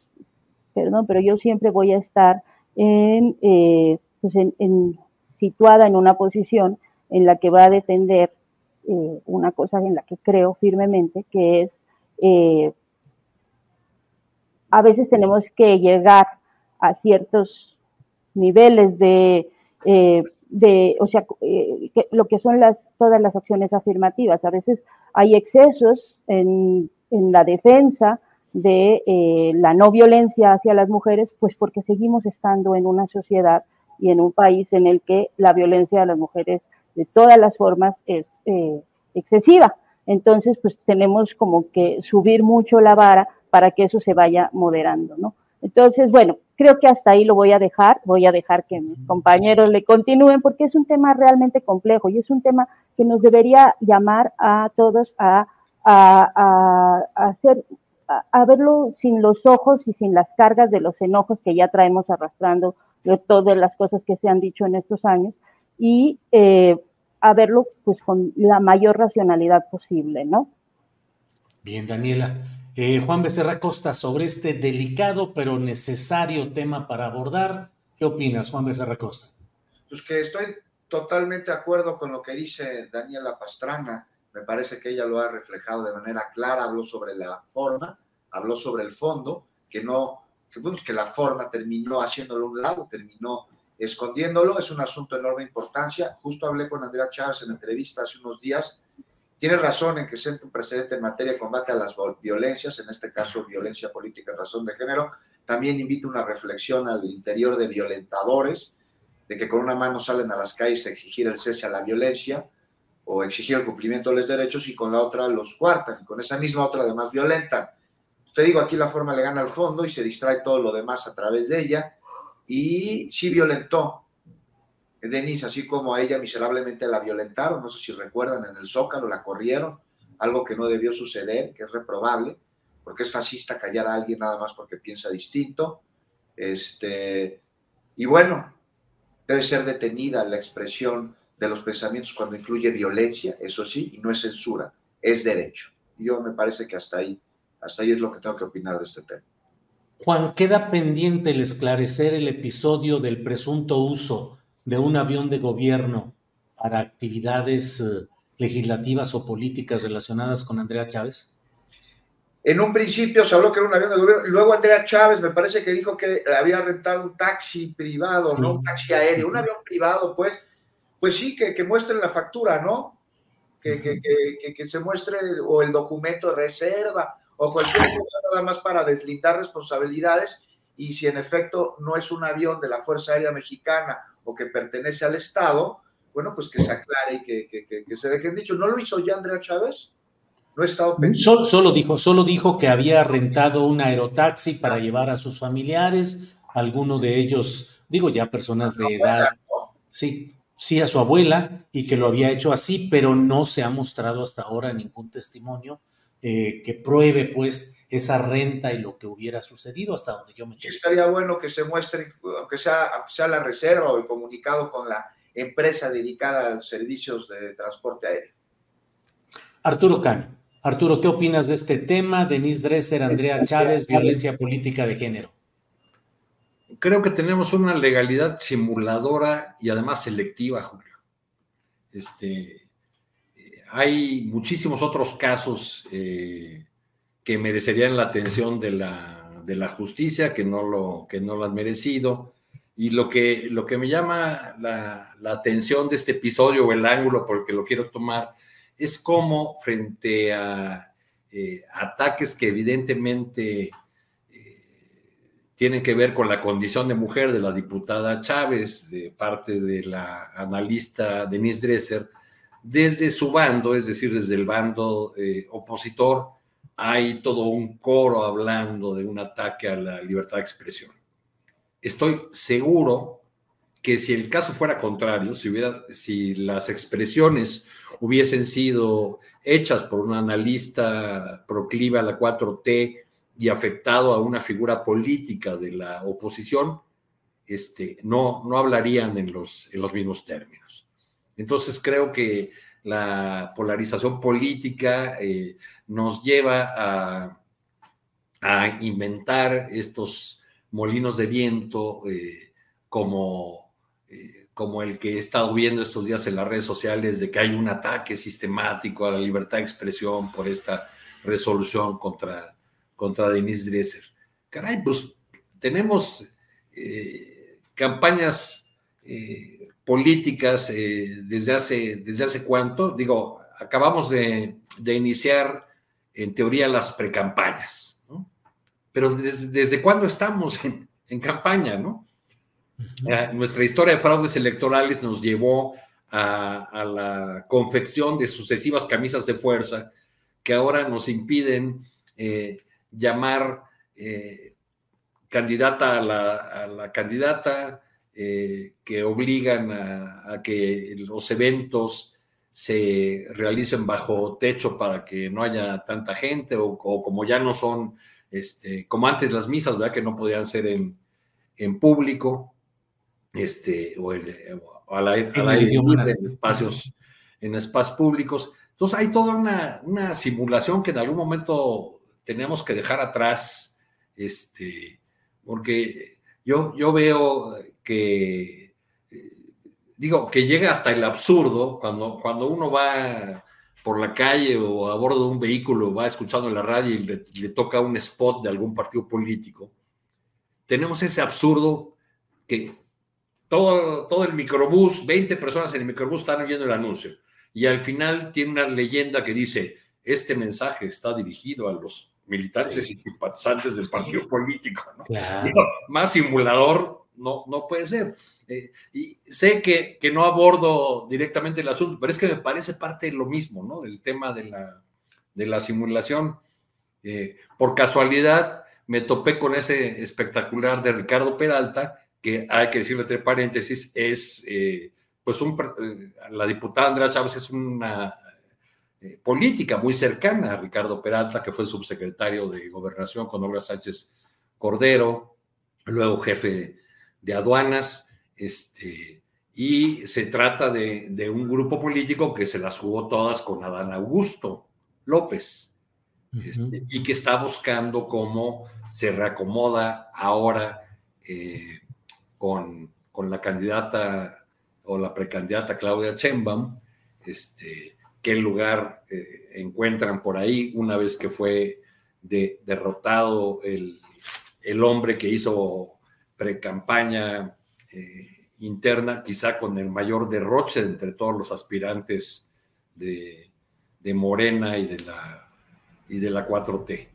Speaker 2: perdón, pero yo siempre voy a estar en, eh, pues en, situada en una posición en la que va a defender una cosa en la que creo firmemente, que es, a veces tenemos que llegar a ciertos niveles de de, o sea, eh, lo que son las, todas las acciones afirmativas. A veces hay excesos en, en la defensa de eh, la no violencia hacia las mujeres, pues porque seguimos estando en una sociedad y en un país en el que la violencia a las mujeres de todas las formas es eh, excesiva. Entonces, pues tenemos como que subir mucho la vara para que eso se vaya moderando, ¿no? Entonces, bueno, creo que hasta ahí lo voy a dejar, voy a dejar que mis compañeros le continúen porque es un tema realmente complejo y es un tema que nos debería llamar a todos a, hacer, a, verlo sin los ojos y sin las cargas de los enojos que ya traemos arrastrando de todas las cosas que se han dicho en estos años y eh, a verlo pues con la mayor racionalidad posible, ¿no?
Speaker 1: Bien, Daniela. Eh, Juan Becerra Costa, sobre este delicado pero necesario tema para abordar, ¿qué opinas, Juan Becerra Costa?
Speaker 4: Pues que estoy totalmente de acuerdo con lo que dice Daniela Pastrana. Me parece que ella lo ha reflejado de manera clara, habló sobre la forma, habló sobre el fondo, que no, que, que la forma terminó haciéndolo a un lado, terminó escondiéndolo, es un asunto de enorme importancia. Justo hablé con Andrea Chávez en entrevista hace unos días tiene razón en que siente un precedente en materia de combate a las violencias, en este caso violencia política en razón de género. También invita una reflexión al interior de violentadores, de que con una mano salen a las calles a exigir el cese a la violencia o exigir el cumplimiento de los derechos y con la otra los cuartan y con esa misma otra además violentan. Usted digo, aquí la forma le gana al fondo y se distrae todo lo demás a través de ella y sí violentó Denise, así como a ella miserablemente la violentaron, no sé si recuerdan, en el Zócalo la corrieron, algo que no debió suceder, que es reprobable, porque es fascista callar a alguien nada más porque piensa distinto. Este, y bueno, debe ser detenida la expresión de los pensamientos cuando incluye violencia, eso sí, y no es censura, es derecho. Yo me parece que hasta ahí, hasta ahí es lo que tengo que opinar de este tema.
Speaker 1: Juan, queda pendiente el esclarecer el episodio del presunto uso de un avión de gobierno para actividades eh, legislativas o políticas relacionadas con Andrea Chávez?
Speaker 4: En un principio se habló que era un avión de gobierno, luego Andrea Chávez me parece que dijo que había rentado un taxi privado, no un taxi aéreo, un avión privado, pues, pues sí, que, que muestren la factura, ¿no? Que, que, que, se muestre o el documento de reserva o cualquier cosa nada más para deslindar responsabilidades y si en efecto no es un avión de la Fuerza Aérea Mexicana o que pertenece al Estado, bueno, pues que se aclare y que, se dejen dicho. ¿No lo hizo ya Andrea Chávez? No he estado
Speaker 1: Solo, solo, dijo, solo dijo que había rentado un aerotaxi para llevar a sus familiares, alguno de ellos, digo ya personas de edad, sí, sí a su abuela, y que lo había hecho así, pero no se ha mostrado hasta ahora ningún testimonio eh, que pruebe pues esa renta y lo que hubiera sucedido hasta donde yo me
Speaker 4: Sí, estaría bueno que se muestre, aunque sea, sea la reserva o el comunicado con la empresa dedicada a los servicios de transporte aéreo.
Speaker 1: Arturo Cano. Arturo, ¿qué opinas de este tema? Denise Dresser, Andrea Chávez, violencia política de género.
Speaker 3: Creo que tenemos una legalidad simuladora y además selectiva, Julio. Este, hay muchísimos otros casos eh, que merecerían la atención de la, de la, justicia, que no, lo, que no lo han merecido. Y lo que, lo que me llama la, la, atención de este episodio o el ángulo por el que lo quiero tomar es cómo frente a eh, ataques que evidentemente eh, tienen que ver con la condición de mujer de la diputada Chávez, de parte de la analista Denise Dresser, desde su bando, es decir, desde el bando eh, opositor, hay todo un coro hablando de un ataque a la libertad de expresión. Estoy seguro que si el caso fuera contrario, si, hubiera, si las expresiones hubiesen sido hechas por un analista proclive a la 4T y afectado a una figura política de la oposición, este, no, no hablarían en los, en los mismos términos. Entonces creo que la polarización política eh, nos lleva a, inventar estos molinos de viento eh, como, eh, como el que he estado viendo estos días en las redes sociales de que hay un ataque sistemático a la libertad de expresión por esta resolución contra, contra Denise Dresser. Caray, pues tenemos campañas políticas eh, desde, hace, desde hace cuánto. Digo, acabamos de, iniciar en teoría las precampañas, ¿no? Pero desde, desde cuándo estamos en, campaña, ¿no? Eh, nuestra historia de fraudes electorales nos llevó a, la confección de sucesivas camisas de fuerza que ahora nos impiden eh, llamar candidata a la, candidata, eh, que obligan a, que los eventos se realicen bajo techo para que no haya tanta gente, o, como ya no son, este, como antes las misas, ¿verdad? Que no podían ser en, en público, este, o, al aire, en espacios, en espacios públicos. Entonces hay toda una, una, simulación que en algún momento tenemos que dejar atrás, este, porque yo, yo veo que, digo, que llega hasta el absurdo cuando, cuando uno va por la calle o a bordo de un vehículo, va escuchando la radio y le, le toca un spot de algún partido político. Tenemos ese absurdo que todo, todo el microbús, 20 personas en el microbús están oyendo el anuncio. Y al final tiene una leyenda que dice, este mensaje está dirigido a los militantes y simpatizantes del partido político. más simulador no, no puede ser. Eh, y sé que, que, no abordo directamente el asunto, pero es que me parece parte de lo mismo, ¿no? Del tema de la, de la simulación. Eh, por casualidad me topé con ese espectacular de Ricardo Peralta, que hay que decirlo entre paréntesis, es, eh, pues, un, la diputada Andrea Chávez es una política muy cercana a Ricardo Peralta, que fue subsecretario de Gobernación con Olga Sánchez Cordero, luego jefe de aduanas, este, y se trata de, de, un grupo político que se las jugó todas con Adán Augusto López, este, y que está buscando cómo se reacomoda ahora con, con la candidata o la precandidata Claudia Chembam, este, qué lugar eh, encuentran por ahí una vez que fue derrotado el, el, hombre que hizo precampaña eh, interna, quizá con el mayor derroche entre todos los aspirantes de, de Morena y de la, y de la 4T.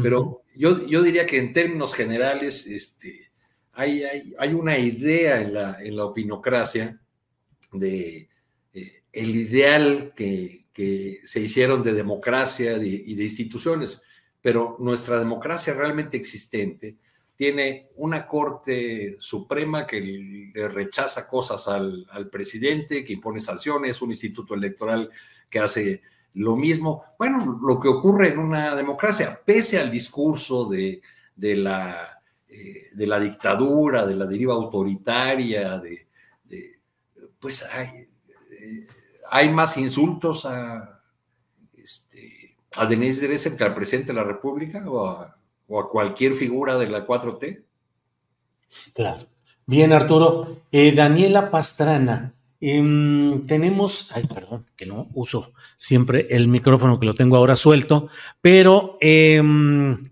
Speaker 3: Pero yo, yo diría que en términos generales, este, hay, una idea en la, en la opinocracia de eh, el ideal que, se hicieron de democracia y de instituciones, pero nuestra democracia realmente existente tiene una Corte Suprema que le rechaza cosas al, presidente, que impone sanciones, un instituto electoral que hace lo mismo. Bueno, lo que ocurre en una democracia, pese al discurso de la eh, la dictadura, de la deriva autoritaria, de, pues hay, eh, hay, más insultos a, este, a Denise Dresser que al presidente de la República o a, cualquier figura de la 4T.
Speaker 1: Claro. Bien, Arturo. Eh, Daniela Pastrana. Em, tenemos, ay, perdón, que no uso siempre el micrófono que lo tengo ahora suelto, pero em,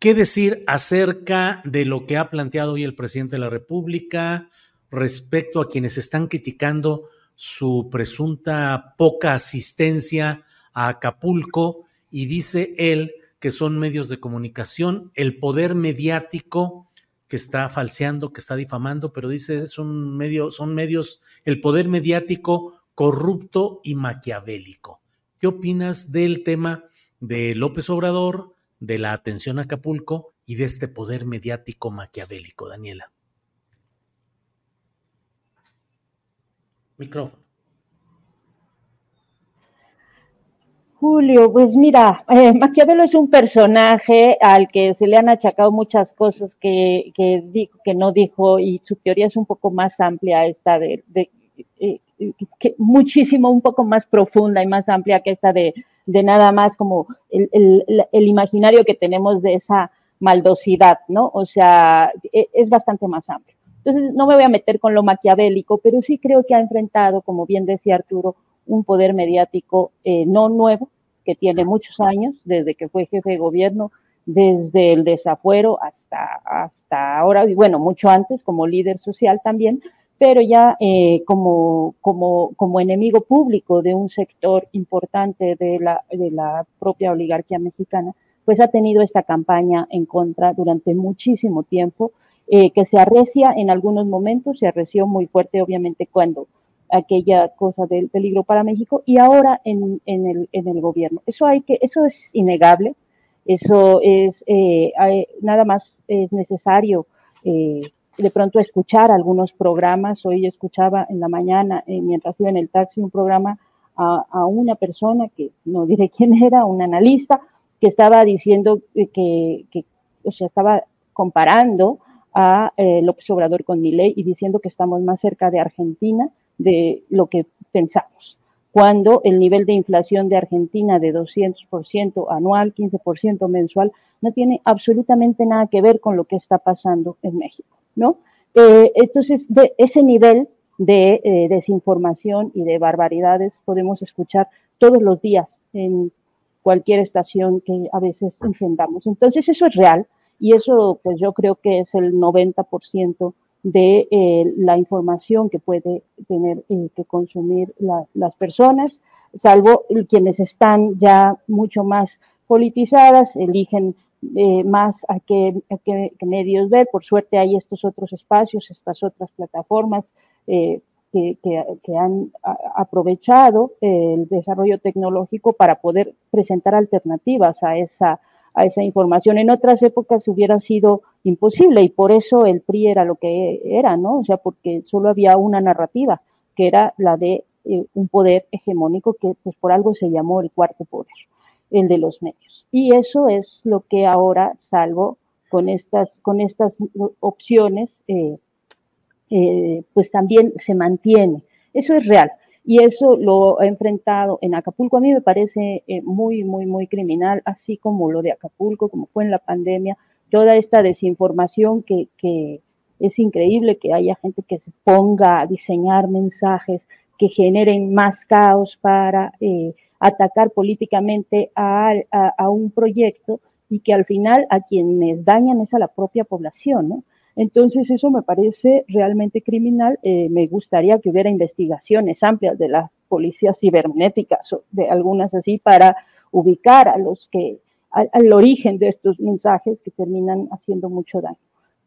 Speaker 1: ¿Qué decir acerca de lo que ha planteado hoy el presidente de la República respecto a quienes están criticando su presunta poca asistencia a Acapulco? Y dice él que son medios de comunicación, el poder mediático que está falseando, que está difamando, pero dice medio, son medios, el poder mediático corrupto y maquiavélico. ¿Qué opinas del tema de López Obrador, de la atención a Acapulco y de este poder mediático maquiavélico, Daniela. Micrófono.
Speaker 2: Julio, pues mira, eh, Maquiavelo es un personaje al que se le han achacado muchas cosas que, que, no dijo y su teoría es un poco más amplia esta de, eh, que muchísimo, un poco más profunda y más amplia que esta de de nada más como el, imaginario que tenemos de esa maldosidad, ¿no? O sea, e, es bastante más amplio. Entonces, no me voy a meter con lo maquiavélico, pero sí creo que ha enfrentado, como bien decía Arturo, un poder mediático eh, no nuevo, que tiene muchos años, desde que fue jefe de gobierno, desde el desafuero hasta, hasta ahora, y bueno, mucho antes como líder social también, pero ya eh, como, como, como enemigo público de un sector importante de la, de la propia oligarquía mexicana, pues ha tenido esta campaña en contra durante muchísimo tiempo, eh, que se arrecia en algunos momentos, se arreció muy fuerte obviamente cuando aquella cosa del peligro para México y ahora en, en, el, en el gobierno. Eso, hay que, eso es innegable. Eso es, eh, nada más es necesario eh, de pronto escuchar algunos programas. Hoy escuchaba en la mañana, eh, mientras iba en el taxi, un programa a, una persona que no diré quién era, un analista, que estaba diciendo que, que o sea, estaba comparando a López Obrador con Milei y diciendo que estamos más cerca de Argentina de lo que pensamos cuando el nivel de inflación de Argentina de 200% anual, 15% mensual, no tiene absolutamente nada que ver con lo que está pasando en México, ¿no? Eh, entonces, de ese nivel de eh, desinformación y de barbaridades podemos escuchar todos los días en cualquier estación que a veces encendamos. Entonces, eso es real y eso, pues yo creo que es el 90% de eh, la información que puede tener eh, que consumir las personas, salvo quienes están ya mucho más politizadas, eligen eh, más a qué, medios ver. Por suerte hay estos otros espacios, estas otras plataformas que, que, han aprovechado el desarrollo tecnológico para poder presentar alternativas a esa a esa información. En otras épocas hubiera sido imposible y por eso el PRI era lo que era, ¿no? O sea, porque solo había una narrativa, que era la de eh, un poder hegemónico que pues por algo se llamó el cuarto poder, el de los medios. Y eso es lo que ahora, salvo con estas, con estas opciones, eh, eh, pues también se mantiene. Eso es real y eso lo he enfrentado en Acapulco. A mí me parece eh, muy, muy, muy criminal, así como lo de Acapulco, como fue en la pandemia, toda esta desinformación que, que es increíble que haya gente que se ponga a diseñar mensajes que generen más caos para eh, atacar políticamente a, a, un proyecto y que al final a quienes dañan es a la propia población, ¿no? Entonces, eso me parece realmente criminal. Eh, me gustaría que hubiera investigaciones amplias de las policías cibernéticas o de algunas así para ubicar a los que, al, origen de estos mensajes que terminan haciendo mucho daño.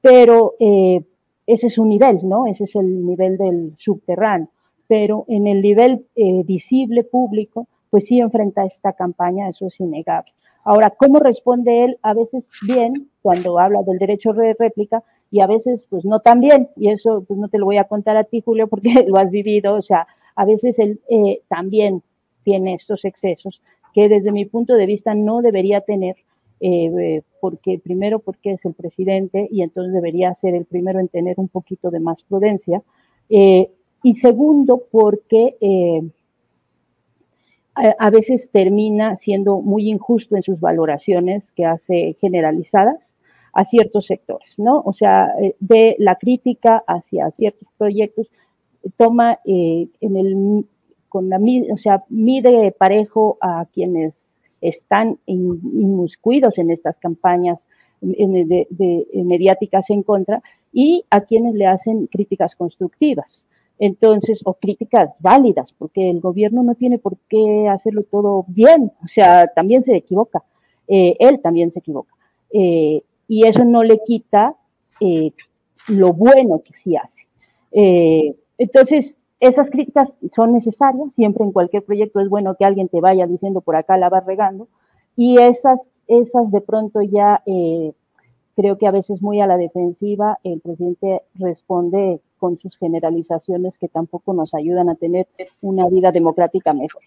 Speaker 2: Pero eh, ese es un nivel, ¿no? Ese es el nivel del subterráneo. Pero en el nivel eh, visible, público, pues sí enfrenta esta campaña, eso es innegable. Ahora, ¿cómo responde él? A veces bien, cuando habla del derecho de réplica, y a veces pues no tan bien, y eso pues no te lo voy a contar a ti, Julio, porque lo has vivido, o sea, a veces él eh, también tiene estos excesos que desde mi punto de vista no debería tener, eh, porque primero porque es el presidente y entonces debería ser el primero en tener un poquito de más prudencia, eh, y segundo porque a veces termina siendo muy injusto en sus valoraciones que hace generalizadas a ciertos sectores, ¿no? O sea, eh, de la crítica hacia ciertos proyectos, toma eh, en el, con la, o sea, mide parejo a quienes están inmiscuidos en estas campañas mediáticas en contra y a quienes le hacen críticas constructivas. Entonces, o críticas válidas, porque el gobierno no tiene por qué hacerlo todo bien, o sea, también se equivoca, eh, él también se equivoca y eso no le quita eh, lo bueno que sí hace. Eh, entonces, esas críticas son necesarias, siempre en cualquier proyecto es bueno que alguien te vaya diciendo por acá la vas regando, y esas, esas de pronto ya eh, creo que a veces muy a la defensiva, el presidente responde con sus generalizaciones que tampoco nos ayudan a tener una vida democrática mejor.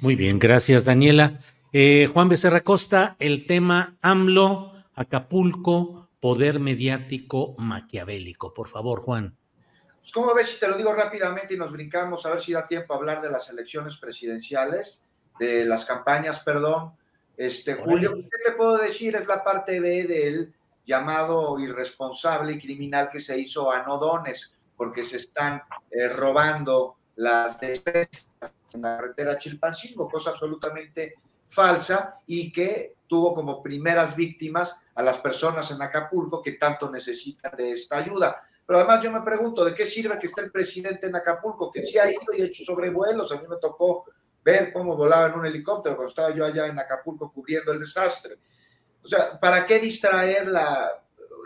Speaker 1: Muy bien, gracias Daniela. Juan Becerra Costa, el tema AMLO Acapulco, poder mediático maquiavélico. Por favor, Juan.
Speaker 4: Pues, ¿Cómo ves si te lo digo rápidamente y nos brincamos a ver si da tiempo a hablar de las elecciones presidenciales, de las campañas, perdón? Este, Julio, ¿qué te puedo decir? Es la parte B del llamado irresponsable y criminal que se hizo a Nodones, porque se están eh, robando las despensas en la carretera Chilpancingo, cosa absolutamente falsa y que tuvo como primeras víctimas a las personas en Acapulco que tanto necesitan de esta ayuda. Pero además yo me pregunto, ¿de qué sirve que esté el presidente en Acapulco? Que sí ha ido y hecho sobrevuelos. A mí me tocó ver cómo volaba en un helicóptero cuando estaba yo allá en Acapulco cubriendo el desastre. O sea, ¿para qué distraer la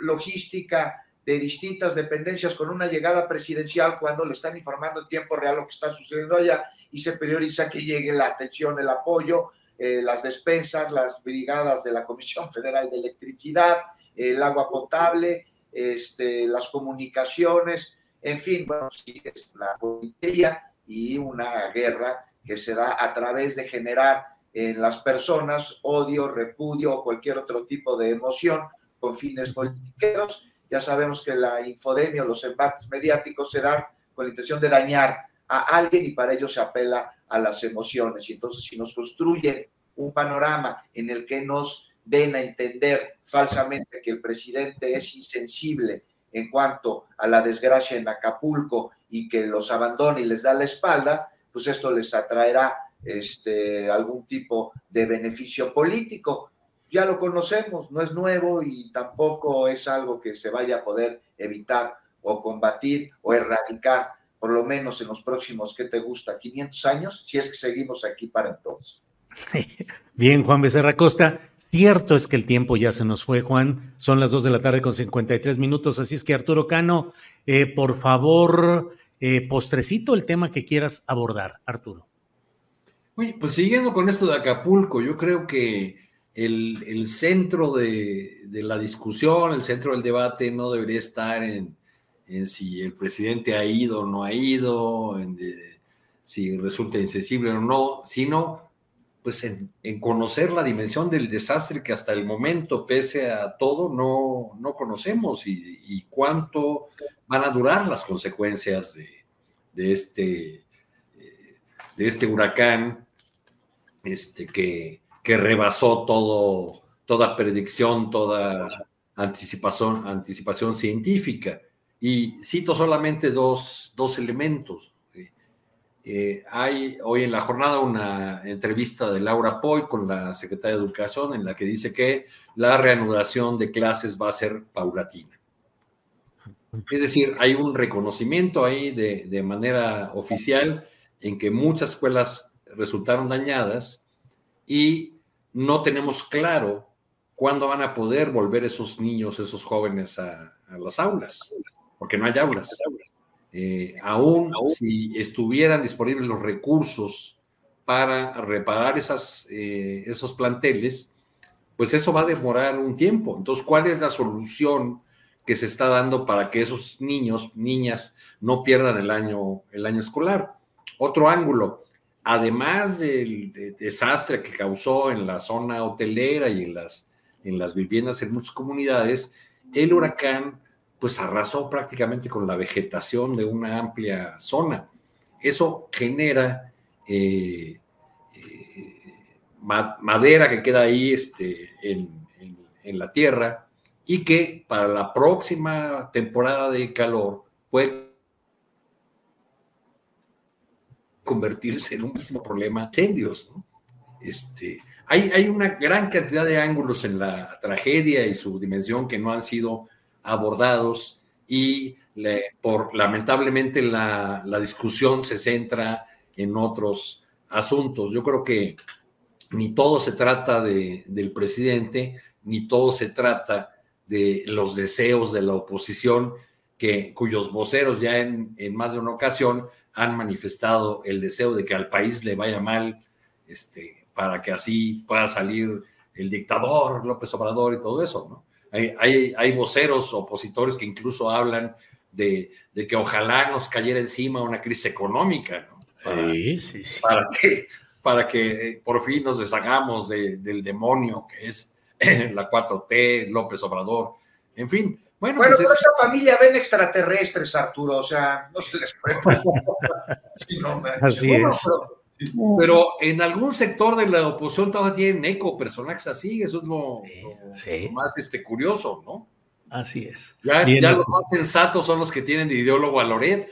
Speaker 4: logística de distintas dependencias con una llegada presidencial cuando le están informando en tiempo real lo que está sucediendo allá y se prioriza que llegue la atención, el apoyo eh, las despensas, las brigadas de la Comisión Federal de Electricidad, el agua potable, este, las comunicaciones, en fin, bueno, sí, es la política y una guerra que se da a través de generar en las personas odio, repudio o cualquier otro tipo de emoción con fines políticos. Ya sabemos que la infodemia o los embates mediáticos se dan con la intención de dañar a alguien y para ello se apela a las emociones. Y entonces si nos construyen un panorama en el que nos den a entender falsamente que el presidente es insensible en cuanto a la desgracia en Acapulco y que los abandona y les da la espalda, pues esto les atraerá este, algún tipo de beneficio político. Ya lo conocemos, no es nuevo y tampoco es algo que se vaya a poder evitar o combatir o erradicar, por lo menos en los próximos, ¿qué te gusta? 500 años, si es que seguimos aquí para entonces.
Speaker 1: Bien, Juan Becerra Costa, cierto es que el tiempo ya se nos fue, Juan, son las 2 de la tarde con 53 minutos, así es que Arturo Cano, eh, por favor, eh, postrecito el tema que quieras abordar, Arturo.
Speaker 3: Uy, pues siguiendo con esto de Acapulco, yo creo que el, centro de, la discusión, el centro del debate no debería estar en, si el presidente ha ido o no ha ido, en si resulta insensible o no, sino pues en, conocer la dimensión del desastre que hasta el momento, pese a todo, no, no conocemos y, cuánto van a durar las consecuencias de, de este, eh, de este huracán este, que, que rebasó todo, toda predicción, toda anticipación, anticipación científica. Y cito solamente dos, dos elementos. Eh, hay hoy en la jornada una entrevista de Laura Poy con la secretaria de Educación en la que dice que la reanudación de clases va a ser paulatina. Es decir, hay un reconocimiento ahí de, de manera oficial en que muchas escuelas resultaron dañadas y no tenemos claro cuándo van a poder volver esos niños, esos jóvenes a, las aulas, porque no hay aulas. Eh, aún si estuvieran disponibles los recursos para reparar esas, eh, esos planteles, pues eso va a demorar un tiempo. Entonces, ¿cuál es la solución que se está dando para que esos niños, niñas, no pierdan el año, el año escolar? Otro ángulo, además del desastre que causó en la zona hotelera y en las, en las viviendas en muchas comunidades, el huracán pues arrasó prácticamente con la vegetación de una amplia zona. Eso genera eh, eh, madera que queda ahí este, en, en la tierra y que para la próxima temporada de calor puede convertirse en un mismo problema incendios. Este, hay, hay una gran cantidad de ángulos en la tragedia y su dimensión que no han sido abordados y por lamentablemente la, la, discusión se centra en otros asuntos. Yo creo que ni todo se trata de, del presidente, ni todo se trata de los deseos de la oposición, que, cuyos voceros ya en, en más de una ocasión han manifestado el deseo de que al país le vaya mal, este, para que así pueda salir el dictador López Obrador y todo eso, ¿no? Hay, hay, voceros opositores que incluso hablan de, de, que ojalá nos cayera encima una crisis económica, ¿no? Para, sí, sí, sí. Para que, para que por fin nos deshagamos del demonio que es la 4T, López Obrador, en fin,
Speaker 4: bueno, bueno pues esa familia ven extraterrestres, Arturo, o sea, no se les puede.
Speaker 3: así es. Pero, en algún sector de la oposición todavía tienen eco, personajes así, eso es lo, más este, curioso, ¿no?
Speaker 1: Así es.
Speaker 3: Ya, los más sensatos son los que tienen de ideólogo a Loret.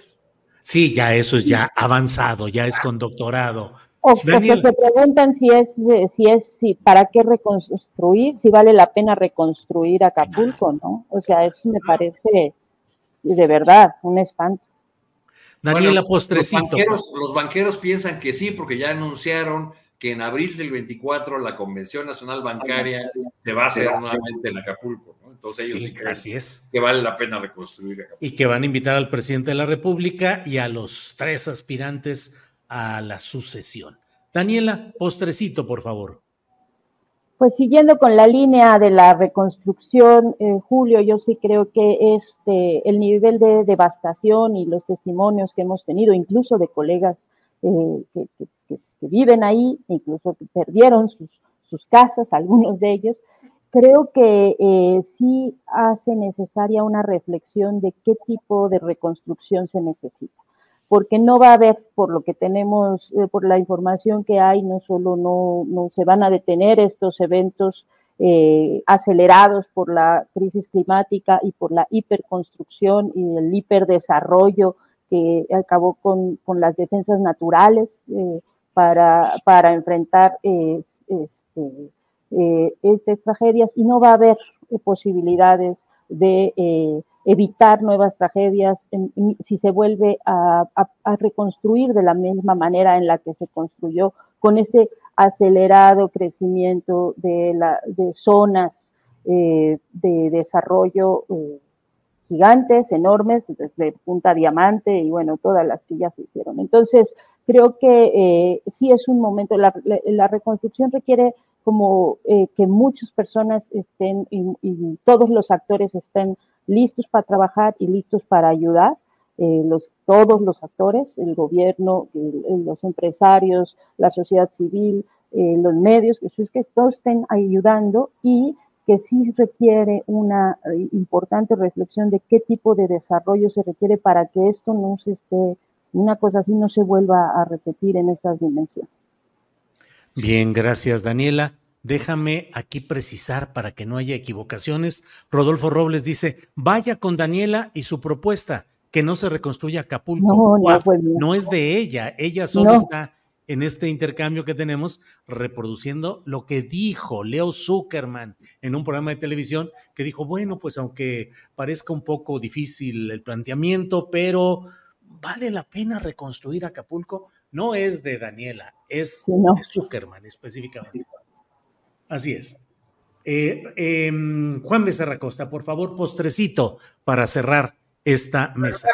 Speaker 1: Sí, ya eso es ya avanzado, ya es con doctorado.
Speaker 2: O se preguntan si es, si es, si para qué reconstruir, si vale la pena reconstruir Acapulco, ¿no? O sea, eso me parece de verdad un espanto.
Speaker 1: Daniela Postrecito.
Speaker 3: Los banqueros, piensan que sí, porque ya anunciaron que en abril del 24 la Convención Nacional Bancaria se va a hacer nuevamente en Acapulco. ¿no? Entonces ellos sí, creen
Speaker 1: así es.
Speaker 3: que vale la pena reconstruir Acapulco.
Speaker 1: Y que van a invitar al presidente de la República y a los tres aspirantes a la sucesión. Daniela, postrecito, por favor.
Speaker 2: Pues siguiendo con la línea de la reconstrucción, eh, Julio, yo sí creo que este, el nivel de devastación y los testimonios que hemos tenido, incluso de colegas eh, que, viven ahí, incluso que perdieron sus, casas, algunos de ellos, creo que eh, sí hace necesaria una reflexión de qué tipo de reconstrucción se necesita porque no va a haber, por lo que tenemos, eh, por la información que hay, no solo no, se van a detener estos eventos eh, acelerados por la crisis climática y por la hiperconstrucción y el hiperdesarrollo que acabó con, las defensas naturales eh, para, para, enfrentar este, estas tragedias. Y no va a haber posibilidades de evitar nuevas tragedias si se vuelve a, reconstruir de la misma manera en la que se construyó, con este acelerado crecimiento de, la, de zonas eh, de desarrollo eh, gigantes, enormes, desde Punta Diamante y bueno, todas las que ya se hicieron. Entonces, creo que eh, sí es un momento, la, reconstrucción requiere como que muchas personas estén y todos los actores estén listos para trabajar y listos para ayudar. Eh, los, todos los actores, el gobierno, los empresarios, la sociedad civil, eh, los medios, que, que todos estén ayudando y que sí requiere una eh, importante reflexión de qué tipo de desarrollo se requiere para que esto no se esté, una cosa así no se vuelva a repetir en estas dimensiones.
Speaker 1: Bien, gracias Daniela. Déjame aquí precisar para que no haya equivocaciones. Rodolfo Robles dice, vaya con Daniela y su propuesta, que no se reconstruya Acapulco. No, es de ella, ella solo está en este intercambio que tenemos reproduciendo lo que dijo Leo Zuckerman en un programa de televisión que dijo, bueno, pues aunque parezca un poco difícil el planteamiento, pero vale la pena reconstruir Acapulco, no es de Daniela, es de Zuckerman específicamente. Así es. Eh, em, Juan Becerra Costa, por favor, postrecito para cerrar esta mesa.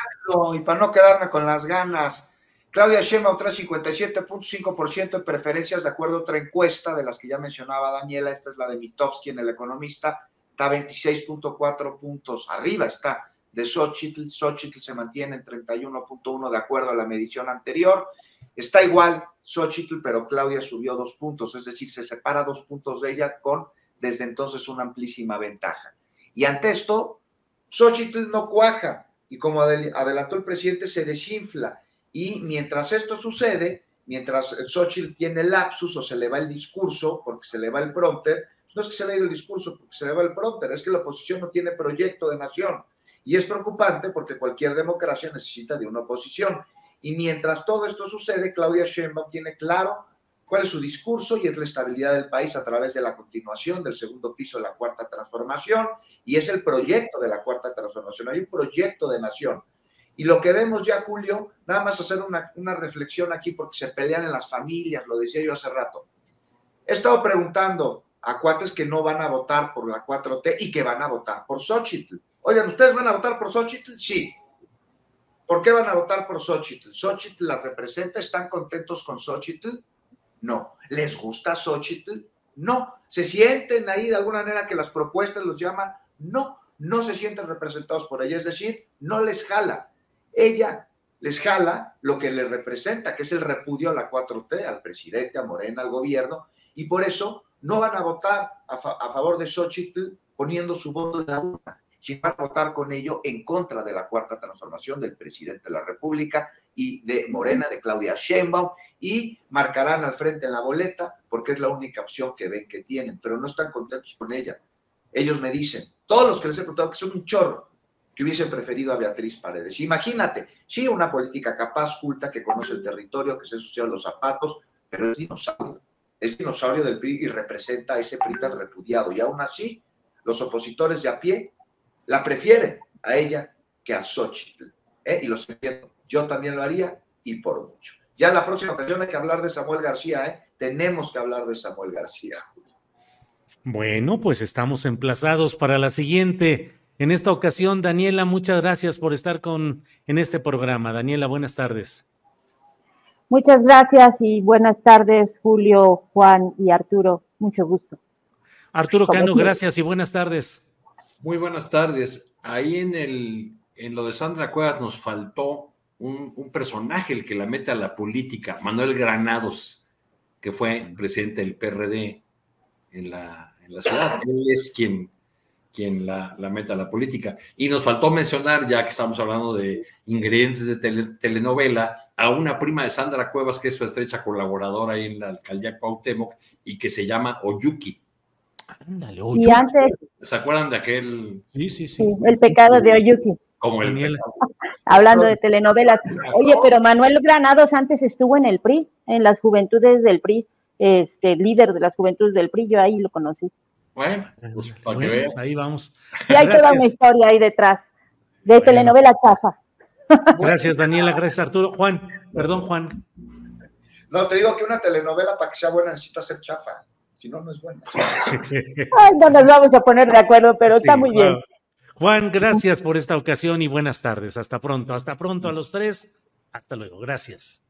Speaker 4: Y para no quedarme con las ganas, Claudia Sheinbaum trae 57.5% de preferencias de acuerdo a otra encuesta de las que ya mencionaba Daniela, esta es la de Mitofsky en El Economista, está 26.4 puntos arriba, está de Xochitl, Xochitl se mantiene en 31.1 de acuerdo a la medición anterior, está igual Xochitl, pero Claudia subió dos puntos, es decir, se separa dos puntos de ella con desde entonces una amplísima ventaja. Y ante esto, Xochitl no cuaja y como adelantó el presidente, se desinfla. Y mientras esto sucede, mientras Xochitl tiene lapsus o se le va el discurso, porque se le va el prompter, no es que se le ha ido el discurso porque se le va el prompter, es que la oposición no tiene proyecto de nación. Y es preocupante porque cualquier democracia necesita de una oposición. Y mientras todo esto sucede, Claudia Sheinbaum tiene claro cuál es su discurso y es la estabilidad del país a través de la continuación del segundo piso de la cuarta transformación y es el proyecto de la cuarta transformación. Hay un proyecto de nación. Y lo que vemos ya, Julio, nada más hacer una, una reflexión aquí porque se pelean en las familias, lo decía yo hace rato. He estado preguntando a cuates que no van a votar por la 4T y que van a votar por Xochitl. Oigan, ¿ustedes van a votar por Xochitl? Sí. ¿Por qué van a votar por Xochitl? ¿Xochitl la representa? ¿Están contentos con Xochitl? No. ¿Les gusta Xochitl? No. ¿Se sienten ahí de alguna manera que las propuestas los llaman? No. No se sienten representados por ella, es decir, no les jala. Ella les jala lo que le representa, que es el repudio a la 4T, al presidente, a Morena, al gobierno, y por eso no van a votar a, favor de Xochitl poniendo su voto en la urna si van a votar con ello en contra de la cuarta transformación del presidente de la República y de Morena, de Claudia Sheinbaum, y marcarán al frente en la boleta porque es la única opción que ven que tienen, pero no están contentos con ella. Ellos me dicen, todos los que les he preguntado, que son un chorro, que hubiesen preferido a Beatriz Paredes. Imagínate, sí, una política capaz, culta, que conoce el territorio, que se ensució los zapatos, pero es dinosaurio. Es dinosaurio del PRI y representa a ese PRI tan repudiado. Y aún así, los opositores de a pie la prefiere a ella que a Xochitl. ¿eh? Y lo siento, yo también lo haría y por mucho. Ya en la próxima ocasión hay que hablar de Samuel García, ¿eh? tenemos que hablar de Samuel García.
Speaker 1: Bueno, pues estamos emplazados para la siguiente. En esta ocasión, Daniela, muchas gracias por estar con en este programa. Daniela, buenas tardes.
Speaker 2: Muchas gracias y buenas tardes, Julio, Juan y Arturo. Mucho gusto.
Speaker 1: Arturo Cano, gracias y buenas tardes.
Speaker 3: Muy buenas tardes. Ahí en el en lo de Sandra Cuevas nos faltó un, un personaje el que la mete a la política, Manuel Granados, que fue presidente del PRD en la, en la ciudad. Él es quien quien la, la meta a la política. Y nos faltó mencionar, ya que estamos hablando de ingredientes de telenovela, a una prima de Sandra Cuevas, que es su estrecha colaboradora ahí en la alcaldía Cuauhtémoc, y que se llama Oyuki.
Speaker 1: Ándale,
Speaker 2: Oyuki. Y antes,
Speaker 3: ¿Se acuerdan de aquel?
Speaker 1: Sí, sí,
Speaker 2: sí. el pecado de Oyuki.
Speaker 3: Como el
Speaker 2: Hablando de telenovelas. Oye, pero Manuel Granados antes estuvo en el PRI, en las juventudes del PRI, este líder de las juventudes del PRI, yo ahí lo conocí.
Speaker 3: Bueno, pues para que veas.
Speaker 1: Ahí vamos.
Speaker 2: Y hay toda una historia ahí detrás, de telenovela chafa.
Speaker 1: Gracias, Daniela. Gracias, Arturo. Juan, perdón, Juan.
Speaker 4: No, te digo que una telenovela para que sea buena necesita ser chafa. Si no, no es buena.
Speaker 2: Ay, no nos vamos a poner de acuerdo, pero está muy bien.
Speaker 1: Juan, gracias por esta ocasión y buenas tardes. Hasta pronto. Hasta pronto a los tres. Hasta luego. Gracias.